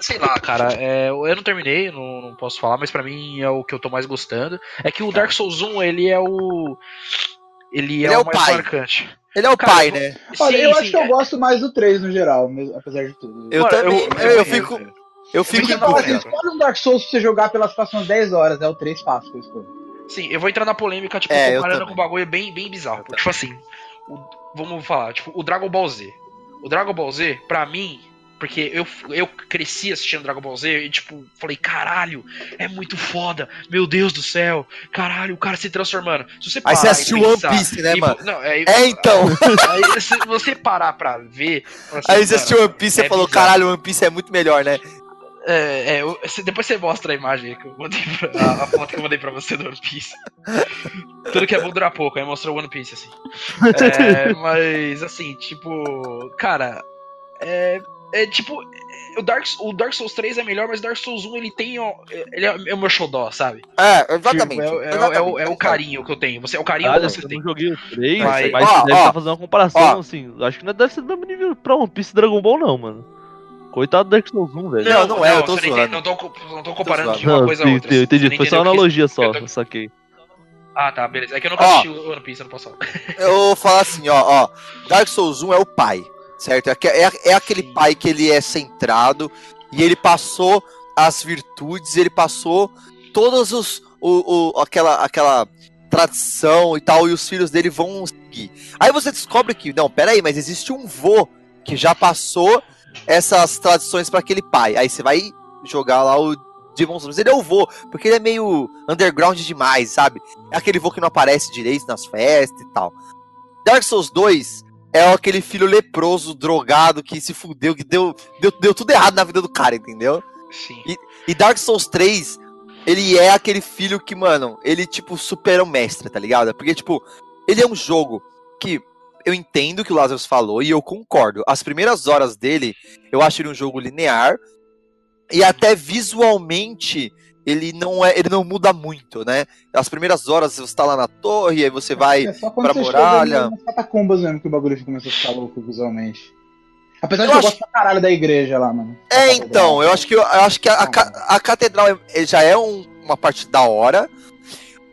Sei lá, cara, é, eu não terminei, não, não posso falar, mas pra mim é o que eu tô mais gostando. É que o Dark Souls 1, ele é o. Ele é, Ele é o o mais pai. marcante. Ele é o Cara, pai, eu- né? Olha, Sim, eu sim, acho que eu é- gosto mais do 3 no geral, apesar de tudo. Eu também. eu- Eu, eu- fico. Eu fico em dúvida. escolhe um Dark Souls pra você jogar pelas próximas 10 horas, é o 3 fácil que eu escolho. Sim, eu vou entrar na polêmica, tipo, É, comparando com um bagulho bem, bem bizarro. Tipo assim, o- vamos falar, tipo, o Dragon Ball Z. O Dragon Ball Z, pra mim, porque eu, eu cresci assistindo Dragon Ball Z e, tipo, falei, caralho, é muito foda, meu Deus do céu, caralho, o cara se transformando. Se você Aí você parar assistiu One Piece, né, e- mano? Não, é, É, então. Aí, se você parar pra ver. assim, Aí você assistiu One Piece e é falou: bizarro. caralho, One Piece é muito melhor, né? É, é, eu- depois você mostra a imagem que eu mandei pra, a, a foto que eu mandei pra você do One Piece. Tudo que é bom dura pouco, aí mostrou One Piece, assim. É, mas, assim, tipo, cara, é, é tipo, o Dark, o Dark Souls 3 é melhor, mas o Dark Souls 1 ele tem, ó, ele é, é o meu xodó, sabe? É, exatamente. Tipo, é, é- é exatamente. o, é o carinho que eu tenho, você, é o carinho que você eu tem. não joguei o 3, Mas- mas Ó, deve ó, estar fazendo uma comparação, ó. assim. Acho que não deve ser do mesmo nível pra One Piece e Dragon Ball, não, mano. Coitado do Dark Souls 1, velho. Não, não é, eu tô zoando. entende, Não tô, não tô comparando zoando. de uma Não, coisa a outra. eu entendi. não Foi só uma o que- analogia só, eu tô- saquei. Ah, tá, beleza. É que eu nunca Ó. assisti o One Piece, eu não posso falar. Eu vou falar assim, ó, ó. Dark Souls 1 é o pai, certo? É, é, é aquele Sim. pai que ele é centrado e ele passou as virtudes, ele passou todos os. O, o- aquela, aquela tradição e tal, e os filhos dele vão seguir. Aí você descobre que, não, peraí, mas existe um vô que já passou essas tradições pra aquele pai. Aí você vai jogar lá o Demon Souls. Ele é o vô, porque ele é meio underground demais, sabe? É aquele vô que não aparece direito nas festas e tal. Dark Souls 2 é aquele filho leproso, drogado, que se fudeu, que deu, deu, deu tudo errado na vida do cara, entendeu? Sim. E Dark Souls 3, ele é aquele filho que, mano, ele, tipo, supera o mestre, tá ligado? Porque, tipo, ele é um jogo que eu entendo o que o Lazarus falou e eu concordo. As primeiras horas dele, eu acho ele um jogo linear e até visualmente ele não é, ele não muda muito, né? As primeiras horas você tá lá na torre, aí você vai É só quando pra você muralha. nas catacumbas mesmo que o bagulho começou a ficar louco visualmente. Apesar de Eu que eu acho- gosto pra caralho da igreja lá, mano. É, então, eu acho que, eu acho que a, a ca- a catedral é- já é um- uma parte da hora.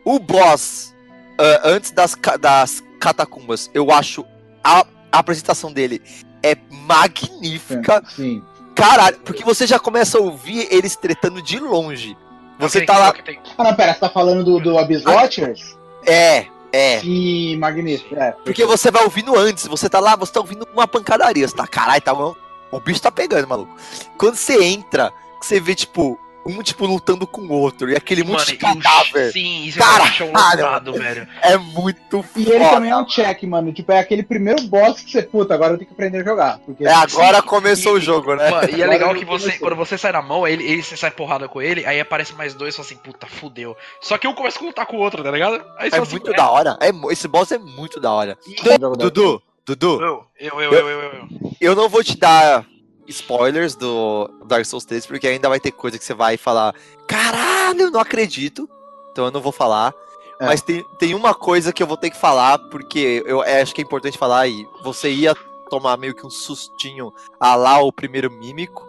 O boss, ah, antes das, das catacumbas, eu acho a, a apresentação dele é magnífica. Sim. Caralho, porque você já começa a ouvir eles tretando de longe. Você Tem- tá lá. Ah, não, pera, você tá falando do, do Abyss Ah. Watchers? É, é. Sim, magnífico. É, Porque você vai ouvindo antes, você tá lá, você tá ouvindo uma pancadaria. Você tá, caralho, tá, o o bicho tá pegando, maluco. Quando você entra, você vê, tipo, um, tipo, lutando com o outro, e aquele monte de e cadáver. Sim, isso Caralho, é um chão lotado, velho. É muito E ele foda. também é um check, mano. Tipo, é aquele primeiro boss que você, puta, agora eu tenho que aprender a jogar. Porque É, agora Sim, começou e- o jogo, né? Mano, e é legal que você, começou. quando você sai na mão, ele, ele você sai porrada com ele, aí aparece mais dois e fala assim, puta, fudeu. Só que um começa a lutar com o outro, tá ligado? Aí você É assim, muito da hora. É, esse boss é muito da hora. da- Dudu, Dudu, Eu, eu, eu, eu, eu, eu. eu não vou te dar spoilers do Dark Souls 3, porque ainda vai ter coisa que você vai falar, caralho, eu não acredito. Então eu não vou falar. É. Mas tem, tem uma coisa que eu vou ter que falar, porque eu acho que é importante falar e você ia tomar meio que um sustinho a lá o primeiro mímico,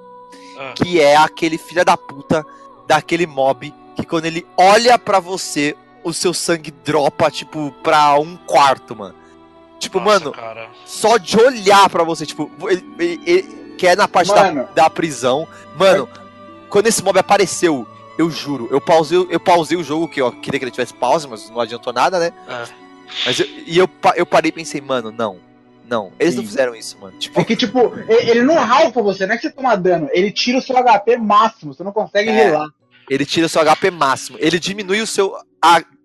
Ah. que é aquele filho da puta daquele mob que quando ele olha pra você, o seu sangue dropa, tipo, pra um quarto, mano. Tipo, Nossa, mano, cara. só de olhar pra você, tipo, ele, ele- ele- que é na parte da, da prisão. Mano, quando esse mob apareceu, eu juro, eu pausei, eu pausei o jogo, que eu queria que ele tivesse pausa, mas não adiantou nada, né? É. Mas eu, e eu, eu parei e pensei, mano, não. Não, eles não Sim. fizeram isso, mano. Tipo, É que, tipo, ele não ralfa você, não é que você toma dano, ele tira o seu HP máximo, você não consegue É. relar. ele tira o seu HP máximo. Ele diminui o seu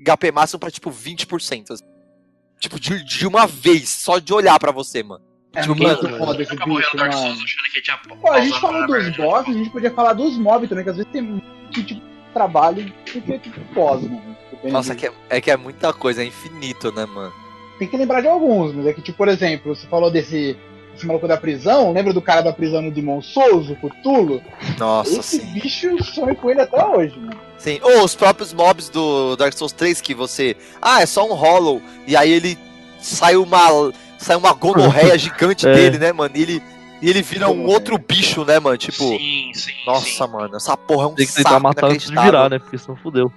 HP máximo pra, tipo, 20%. assim. Tipo, de, de uma vez, só de olhar pra você, mano. É Tipo, muito mano, foda esse bicho, mano. Souls achando que tinha Pô, a gente falou dos verdade. boss, a gente podia falar dos mobs também, que às vezes tem muito tipo, trabalho do que tipo boss, mano. Depende Nossa, do- que é, é que é muita coisa, é infinito, né, mano? Tem que lembrar de alguns, mas é que, tipo, por exemplo, você falou desse, desse maluco da prisão, lembra do cara da prisão no Demon Souls, o Cthulhu? Nossa, Esse sim. bicho sonha com ele até hoje, mano. Sim. Ou os próprios mobs do Dark Souls 3 que você. Ah, é só um hollow. E aí ele sai uma. Sai uma gonorreia gigante É. dele, né, mano? E ele, e ele vira um outro bicho, né, mano? Tipo. Sim, sim. Nossa, sim. mano, essa porra é um Tem que tentar saco matar antes de virar, né? Porque senão fudeu.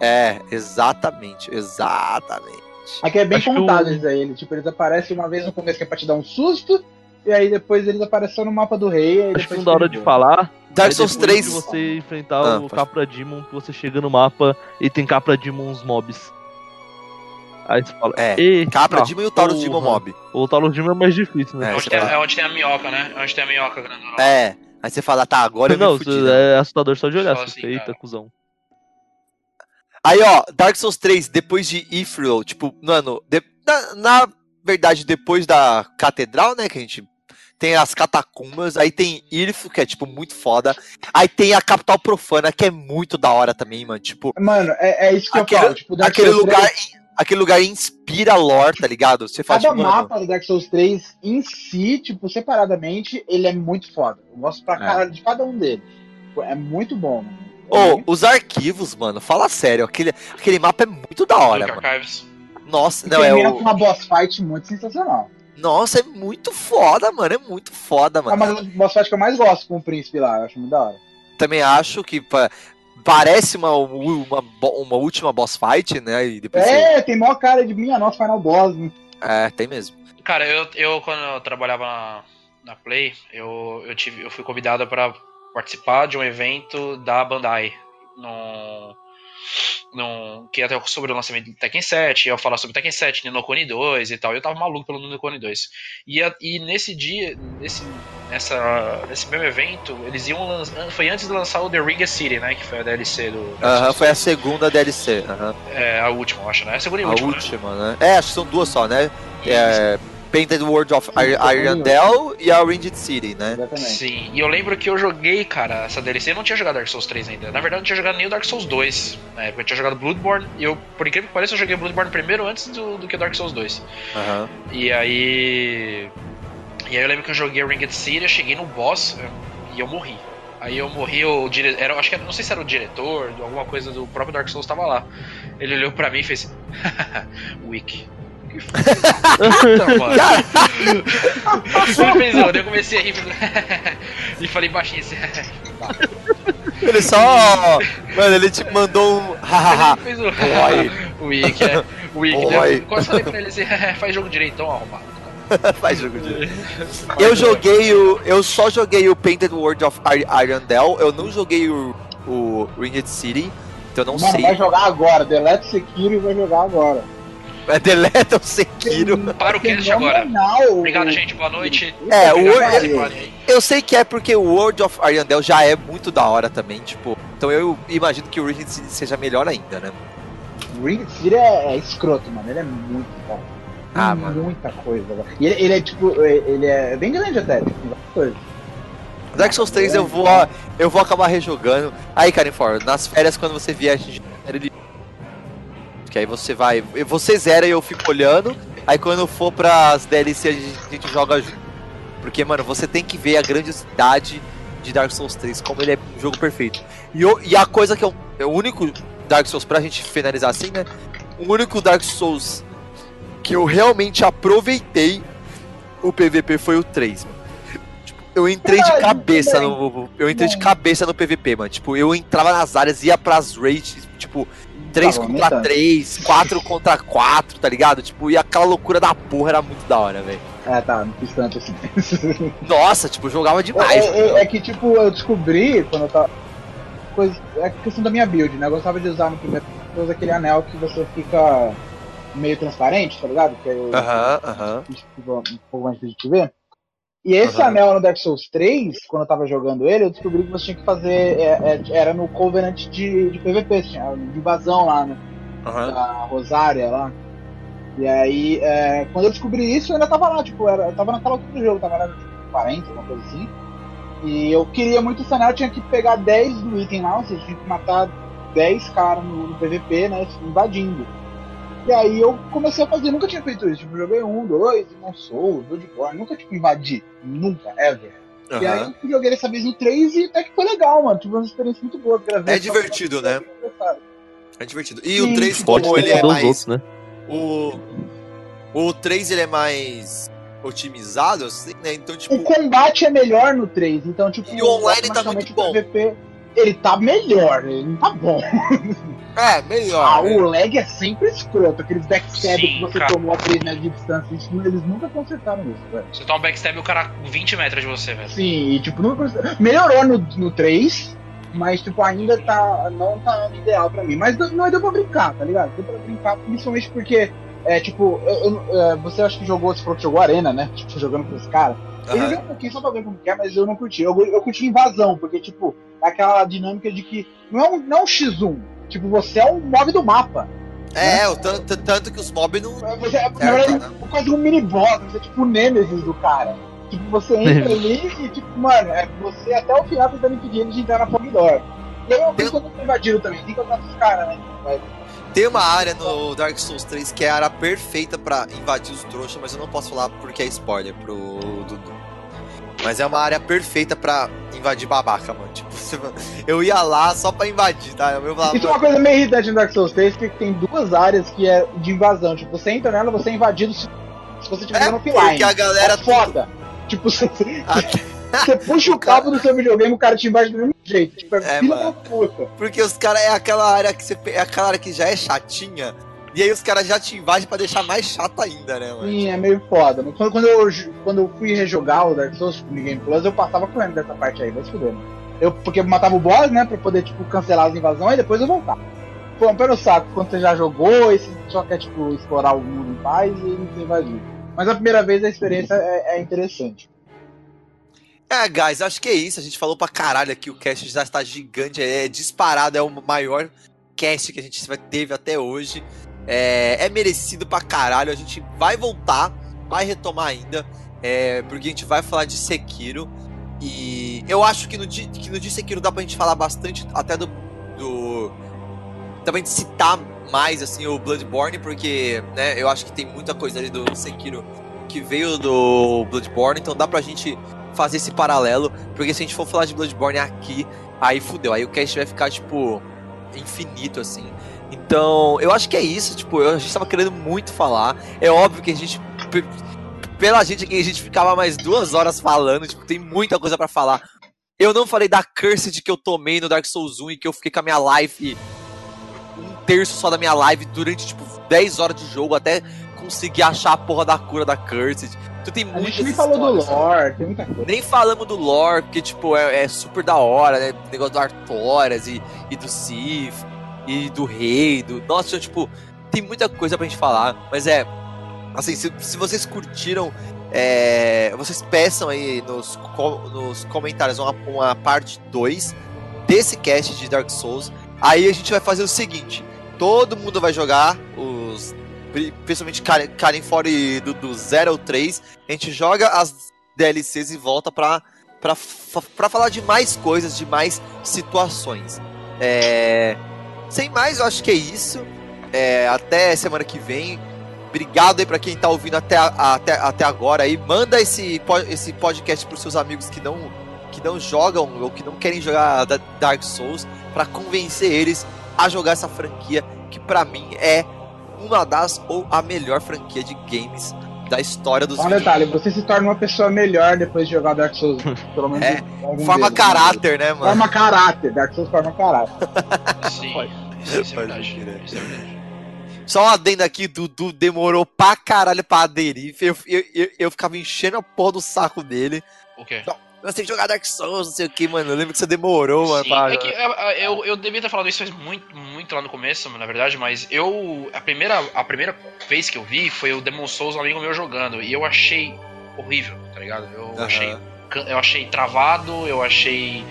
É, exatamente, exatamente. Aqui é bem Acho que contado o- isso aí. Ele, tipo, eles aparecem uma vez no começo que é pra te dar um susto, e aí depois eles aparecem no mapa do rei. e aí Acho que depois não da hora de falar. Dark é Souls depois 3. de você enfrentar Ah, o pode- Capra Demon, que você chega no mapa e tem Capra Demons mobs. Aí você fala. É, "Eita, Capra Demon e o Taurus Demon porra." Mob. O Taurus Demon é mais difícil, né? É, É onde, tem, é onde tem a minhoca, né? É onde tem a minhoca grandona. É. Aí você fala, tá, agora eu não, me fudi, né? é assustador só de olhar. Você assim, eita, cara. cuzão. Aí, ó, Dark Souls 3, depois de Ifril, tipo, mano, de- na, na verdade, depois da catedral, né, que a gente tem as catacumbas, aí tem Irfo, que é, tipo, muito foda, aí tem a capital profana, que é muito da hora também, mano, tipo, Mano, é, é isso que Aquele- eu falo. Tipo, Dark aquele Souls lugar, 3, aquele lugar inspira lore, tá ligado? Você faz, cada tipo, mano, mapa do Dark Souls 3 em si, tipo, separadamente, ele é muito foda. Eu gosto pra É. caralho de cada um deles. Tipo, É muito bom, mano. É ô, os arquivos, mano, fala sério, aquele, aquele mapa é muito da hora, mano. Archives. Nossa, não, é o... uma boss fight muito sensacional. Nossa, é muito foda, mano, é muito foda, É mano. uma das boss fights que eu mais gosto com o príncipe lá, eu acho muito da hora. também acho que pa- parece uma, uma, uma última boss fight, né? E depois você- É, tem maior cara de minha nossa Final Boss. né? é, tem mesmo. Cara, eu, eu quando eu trabalhava na, na Play, eu, eu, tive, eu fui convidado para participar de um evento da Bandai. Num, num, que até sobre o lançamento do Tekken 7, eu falar sobre Tekken 7, Ninokuni 2 e tal. Eu tava maluco pelo Ninokuni 2. E, a- e nesse dia, nesse, nessa, nesse mesmo evento, eles iam lançar. Foi antes de lançar o The Ring City, né? Que foi a DLC do. Aham, foi a segunda DLC. aham. É, a última, eu acho, né? A segunda e A última. né? última, né? É, acho que são duas só, né? É, Painted World of Ir- Irondale e a Ringed City, né? Exatamente. Sim, e eu lembro que eu joguei, cara, essa DLC. Eu não tinha jogado Dark Souls 3 ainda. Na verdade, eu não tinha jogado nem o Dark Souls 2. Na época, eu tinha jogado Bloodborne. E eu, por incrível que pareça, eu joguei Bloodborne primeiro antes do, do que o Dark Souls 2. Aham. E aí. E aí eu lembro que eu joguei a Ringed City, eu cheguei no boss e eu morri. Aí eu morri, o diretor. Era, acho que era- não sei se era o diretor, alguma coisa do próprio Dark Souls tava lá. Ele olhou pra mim e fez. Weak. Puta, mano. Ele fez, eu comecei a rir e falei baixinho assim. Ele só. Mano, ele te mandou um. Ele fez o. Boy. o Wick, é. O Wick. Né? Quase falei pra ele assim: faz jogo direitão, arrumado. Faz jogo de. Eu joguei o. Eu só joguei o Painted World of Ir- Irondale. Eu não joguei o, o Ringed City. Então eu não Mano, sei. vai jogar agora. Delete Sekiro e vai jogar agora. É deleta o Sekiro. Para o cast agora. Obrigado, gente. Boa noite. É, o Obrigado participarem aí. Eu sei que é porque o World of Irondale já é muito da hora também, tipo. Então eu imagino que o City seja melhor ainda, né? O Ring City é, é escroto, mano. Ele é muito bom. Tem Ah, mano. Muita coisa. E ele, ele é tipo. Ele é bem grande até. Tipo, tem várias coisas. Dark Souls 3 eu vou, eu vou acabar rejogando. Aí, Karen Ford, nas férias quando você vier, a gente ele. Que aí você vai. Você zera e eu fico olhando. Aí quando for pras DLC a gente, a gente joga junto. Porque, mano, você tem que ver a grandiosidade de Dark Souls 3, como ele é um jogo perfeito. E, o- e a coisa que é o, é o único Dark Souls, pra gente finalizar assim, né? O único Dark Souls que eu realmente aproveitei o PVP foi o 3, mano. Tipo, eu entrei de cabeça no. Eu entrei de cabeça no PVP, mano. Tipo, eu entrava nas áreas, ia pras raids, tipo, 3 Tá contra tanto. 3, 4 contra 4, tá ligado? Tipo, e aquela loucura da porra era muito da hora, velho. É, tá, não fiz tanto assim. Nossa, tipo, jogava É, demais. é- velho. é que, tipo, eu descobri quando eu tava. Coisa, é questão da minha build, né? Eu gostava de usar no primeiro. Eu uso aquele anel que você fica meio transparente, tá ligado? Que aí eu- Aham, aham. um pouco mais difícil de ver. E esse Aham. anel no Dark Souls 3, quando eu tava jogando ele, eu descobri que você tinha que fazer. é, é, era no Covenant de, de PVP, tinha de invasão lá, né? aham. a Rosária lá. E aí, é, quando eu descobri isso, eu ainda tava lá, tipo, era, eu tava naquela altura do jogo, tava lá tipo, 40, uma coisa assim. E eu queria muito esse anel, eu tinha que pegar 10 do item lá, ou seja, tinha que matar 10 caras no, no PVP, né, invadindo. E aí eu comecei a fazer, nunca tinha feito isso, tipo, joguei um, dois, Demon Souls, Bloodborne, nunca, tipo, invadi, nunca, ever. E aí eu joguei dessa vez no 3 e até que foi legal, mano, tive uma experiência muito boa. gravei É divertido, né? É divertido. E Sim, o 3, Pode como ele é mais. outros, né? O, o 3 ele é mais otimizado, assim, né? Então, tipo. O combate é melhor no 3, então, tipo. E o online tá muito bom. o PVP, ele tá melhor, ele não tá bom. É, melhor. Ah, né? o lag é sempre escroto, aqueles backstab Sim, que você cara. tomou a 3 metros de distância, isso, eles nunca consertaram isso, velho. Você dá um backstab e o cara 20 metros de você, velho. Sim, e tipo, nunca consertaram. Melhorou no, no 3, mas tipo, ainda tá. não tá no ideal pra mim. Mas não deu pra brincar, tá ligado? Deu pra brincar, principalmente porque. É, tipo, eu- eu- é, você acha que jogou, você falou que jogou Arena, né? Tipo, jogando com os caras. Eu Aham. joguei um pouquinho só pra ver como que é, mas eu não curti. Eu, eu curti invasão, porque, tipo, aquela dinâmica de que não é um, não é um X1. Tipo, você é um mob do mapa. É, o tanto, tanto que os mobs não. Você é, na verdade, é quase um mini boss, você é tipo o Nemesis do cara. Tipo, você entra ali e, tipo, mano, é você até o final tentando impedir ele de entrar na Fogdor. E aí eu Tem- vi quando eu invadiram também, tem que contar os caras, né? Mas, Tem uma área no Dark Souls 3 que é a área perfeita pra invadir os trouxas, mas eu não posso falar porque é spoiler pro Dudu. Mas é uma área perfeita pra invadir babaca, mano. Tipo, eu ia lá só pra invadir, tá? Eu falava, Isso é uma coisa meio irritante no Dark Souls 3, que tem duas áreas que é de invasão. Tipo, você entra nela, você é invadido se, se você estiver É, no offline. porque a galera É foda. Tipo, você, você puxa o cabo do seu videogame, o cara te invade do mesmo jeito. Tipo, é, É, mano. puta. Porque os caras é aquela área que você é aquela área que já é chatinha. E aí os caras já te invadem pra deixar mais chato ainda, né, mano? Sim, é meio foda. Mas Quando, quando, eu, quando eu fui rejogar o Dark Souls no Game Plus, eu passava correndo dessa parte aí, vai se fudendo. Eu, porque eu matava o boss, né, pra poder, tipo, cancelar as invasões e depois eu voltava. Pô, pelo saco, quando você já jogou e você só quer, tipo, explorar o mundo em paz e não se invadir. Mas a primeira vez a experiência é, é interessante. É, guys, acho que é isso. A gente falou pra caralho aqui. O cast já está gigante. É disparado. É o maior cast que a gente teve até hoje. É, é merecido pra caralho. A gente vai voltar. Vai retomar ainda. é, porque a gente vai falar de Sekiro. E eu acho que no, dia, que no dia Sekiro dá pra gente falar bastante até do. do também de citar mais assim o Bloodborne, porque né, eu acho que tem muita coisa ali do Sekiro que veio do Bloodborne, então dá pra gente fazer esse paralelo, porque se a gente for falar de Bloodborne aqui, aí fudeu, aí o cast vai ficar, tipo, infinito, assim. Então, eu acho que é isso, tipo, eu, a gente tava querendo muito falar, é óbvio que a gente, pela gente aqui, a gente ficava mais duas horas falando, tipo, tem muita coisa pra falar. Eu não falei da Cursed que eu tomei no Dark Souls 1 e que eu fiquei com a minha live, um terço só da minha live durante, tipo, 10 horas de jogo, até conseguir achar a porra da cura da Cursed. Tu tem A muitas gente nem falou do histórias, lore, tem muita coisa. nem falamos do lore, porque, tipo, é, é super da hora, né? O negócio do Artoras e, e do Sif e do Rei, do. Nossa, tipo, tem muita coisa pra gente falar, mas é. Assim, se, se vocês curtiram, é, vocês peçam aí nos, nos comentários uma, uma parte 2 desse cast de Dark Souls. Aí a gente vai fazer o seguinte: todo mundo vai jogar os. pri- Principalmente Karen, Karen fora e do, do 0 ao 3. A gente joga as DLCs e volta pra, pra, pra falar de mais coisas, de mais situações. É, Sem mais, eu acho que é isso. É, Até semana que vem. Obrigado aí pra quem tá ouvindo até, até, até agora aí. Manda esse, esse podcast pros seus amigos que não, que não jogam ou que não querem jogar da- Dark Souls pra convencer eles a jogar essa franquia que pra mim é uma das ou a melhor franquia de games da história dos um detalhe, você se torna uma pessoa melhor depois de jogar Dark Souls. Pelo menos É, Forma deles, né? caráter, né, mano? Forma caráter, Dark Souls forma caráter. Sim. Isso, isso é verdade. Isso é verdade. Só um adendo aqui, Dudu demorou pra caralho pra aderir. Eu, eu, eu, eu ficava enchendo a porra do saco dele. O quê? Você tem que jogar Dark Souls, não sei o que, mano. Eu lembro que você demorou, mano. Sim, pra- é que eu, eu, eu devia ter falado isso faz muito, muito lá no começo, na verdade, mas eu. A primeira, a primeira vez que eu vi foi o Demon Souls, um amigo meu jogando, e eu achei horrível, tá ligado? Eu Aham. achei. Eu achei travado, eu achei.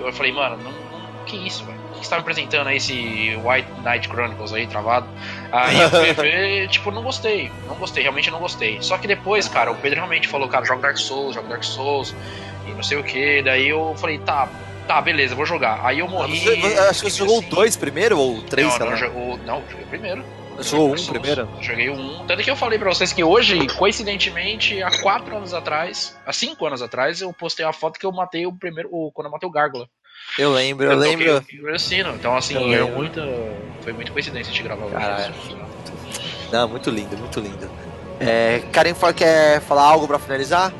Eu falei, mano, não, não- que isso, velho? O que você tá me apresentando aí, esse White Knight Chronicles aí, travado? Aí eu fui ver, tipo, não gostei. Não gostei, realmente não gostei. Só que depois, cara, o Pedro realmente falou, cara, joga Dark Souls, joga Dark Souls, e não sei o que. Daí eu falei, tá, tá, beleza, vou jogar. Aí eu morri. Você- acho que você jogou o assim, 2 primeiro ou o 3, não, não, jogou, não, joguei o primeiro. Você jogou o Dark 1 Souls. primeiro? Joguei o 1. Tanto que eu falei pra vocês que hoje, coincidentemente, há 4 anos atrás, há 5 anos atrás, eu postei uma foto que eu matei o primeiro. O, quando eu matei o Gárgula. Eu lembro, eu toquei lembro. o primeiro sino. Então, assim, Eu é lembro. muita, foi muita coincidência de gravar hoje. Caralho. Não, muito lindo, muito lindo. É, Karen quer falar algo pra finalizar?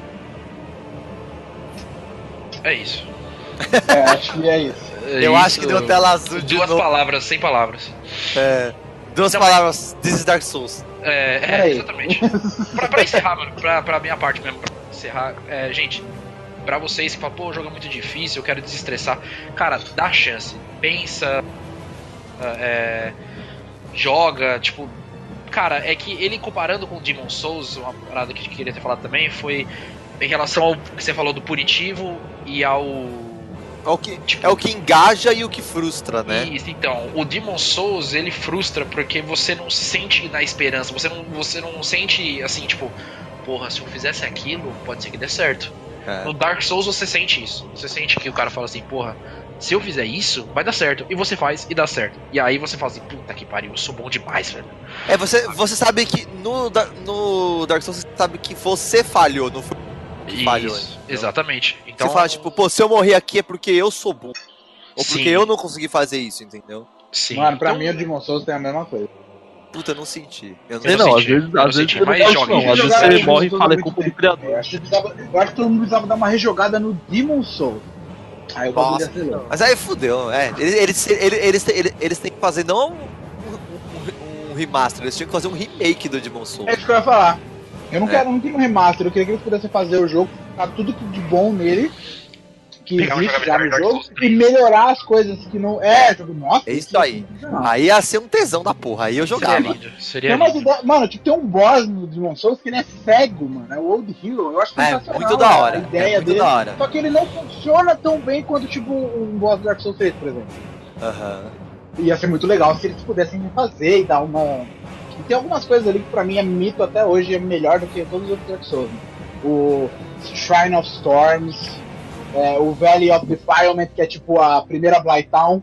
É isso. É, acho que é isso. É eu isso. acho que deu tela azul de Duas novo. palavras, sem palavras. É, duas Não, palavras, This is Dark Souls. É, é Peraí. exatamente. pra, pra encerrar, mano, pra, pra minha parte mesmo, pra encerrar, é, gente, pra vocês que falam, pô, o jogo é muito difícil, eu quero desestressar, cara, dá chance, pensa, é, joga, tipo, cara, é que ele comparando com o Demon Souls, uma parada que eu queria ter falado também, foi em relação ao que você falou do punitivo e ao É o que, é o que engaja e o que frustra, né? isso, então, o Demon Souls ele frustra porque você não se sente na esperança, você não, você não sente assim, tipo, porra, se eu fizesse aquilo, pode ser que dê certo. É. No Dark Souls você sente isso. Você sente que o cara fala assim, porra, se eu fizer isso, vai dar certo. E você faz e dá certo. E aí você fala assim, puta que pariu, eu sou bom demais, velho. É, você, você sabe que no, no Dark Souls você sabe que você falhou, não foi falhou. Isso, entendeu? exatamente. Então, você fala, tipo, pô, se eu morrer aqui é porque eu sou bom. Ou porque Sim. eu não consegui fazer isso, entendeu? sim. Mano, pra Então, mim o Demon Souls tem a mesma coisa. Puta, eu não senti. Eu não Eu Sei não, às senti, vezes, eu não às vezes senti, você não não. Às vezes você morre e fala é culpa do criador. Eu acho, que precisava- eu acho que todo mundo precisava dar uma rejogada no Demon Souls. Aí o bagulho Nossa. Mas aí fudeu, é. Eles, eles, eles, eles, eles, eles têm que fazer não um, um- um remaster, eles tinham que fazer um remake do Demon Souls. É isso que eu ia falar. Eu não É. quero, não queria um remaster, eu queria que eles pudessem fazer o jogo, ficar tudo de bom nele, que Pegar existe já no jogo, e melhorar as coisas que não. É, jogo, nossa. É isso aí. Aí ia ser um tesão da porra, aí eu Seria jogava. lindo. Tem Seria lindo. Mano, tipo, tem um boss no Demon Souls que ele é cego, mano. É o Old Hero. Eu acho É, muito da hora. A ideia é muito dele. da hora. Só que ele não funciona tão bem quanto, tipo, um boss do Dark Souls 3, por exemplo. Aham. Ia ser muito legal se eles pudessem fazer e dar uma. E tem algumas coisas ali que pra mim é mito até hoje, é melhor do que todos os outros Dark Souls. né? O Shrine of Storms, é, o Valley of Defilement, que é tipo a primeira Blighttown.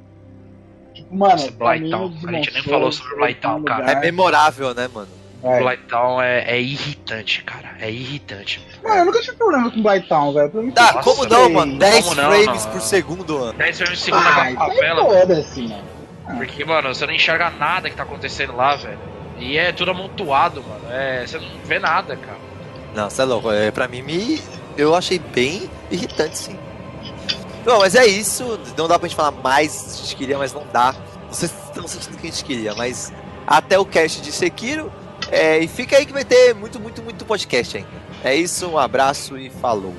Tipo, mano, Nossa, Blighttown. A gente nem falou sobre Blighttown, cara. É memorável, né, mano? É. Blighttown é, é irritante, cara. É irritante. Mano, eu nunca tive problema com Blighttown, velho. Tá, tudo como bem. não, mano? 10 Como não, frames não. por segundo, mano. 10 frames de segundo Ah, isso aí favela. mano. Porque, mano, você não enxerga nada que tá acontecendo lá, velho. E é tudo amontoado, mano. É, você não vê nada, cara. Não, você é louco. É, pra mim, me... eu achei bem irritante, sim. Bom, mas é isso. Não dá pra gente falar mais que a gente queria, mas não dá. Vocês estão sentindo o que a gente queria, mas até o cast de Sekiro. É, e fica aí que vai ter muito, muito, muito podcast ainda. É isso, um abraço e falou.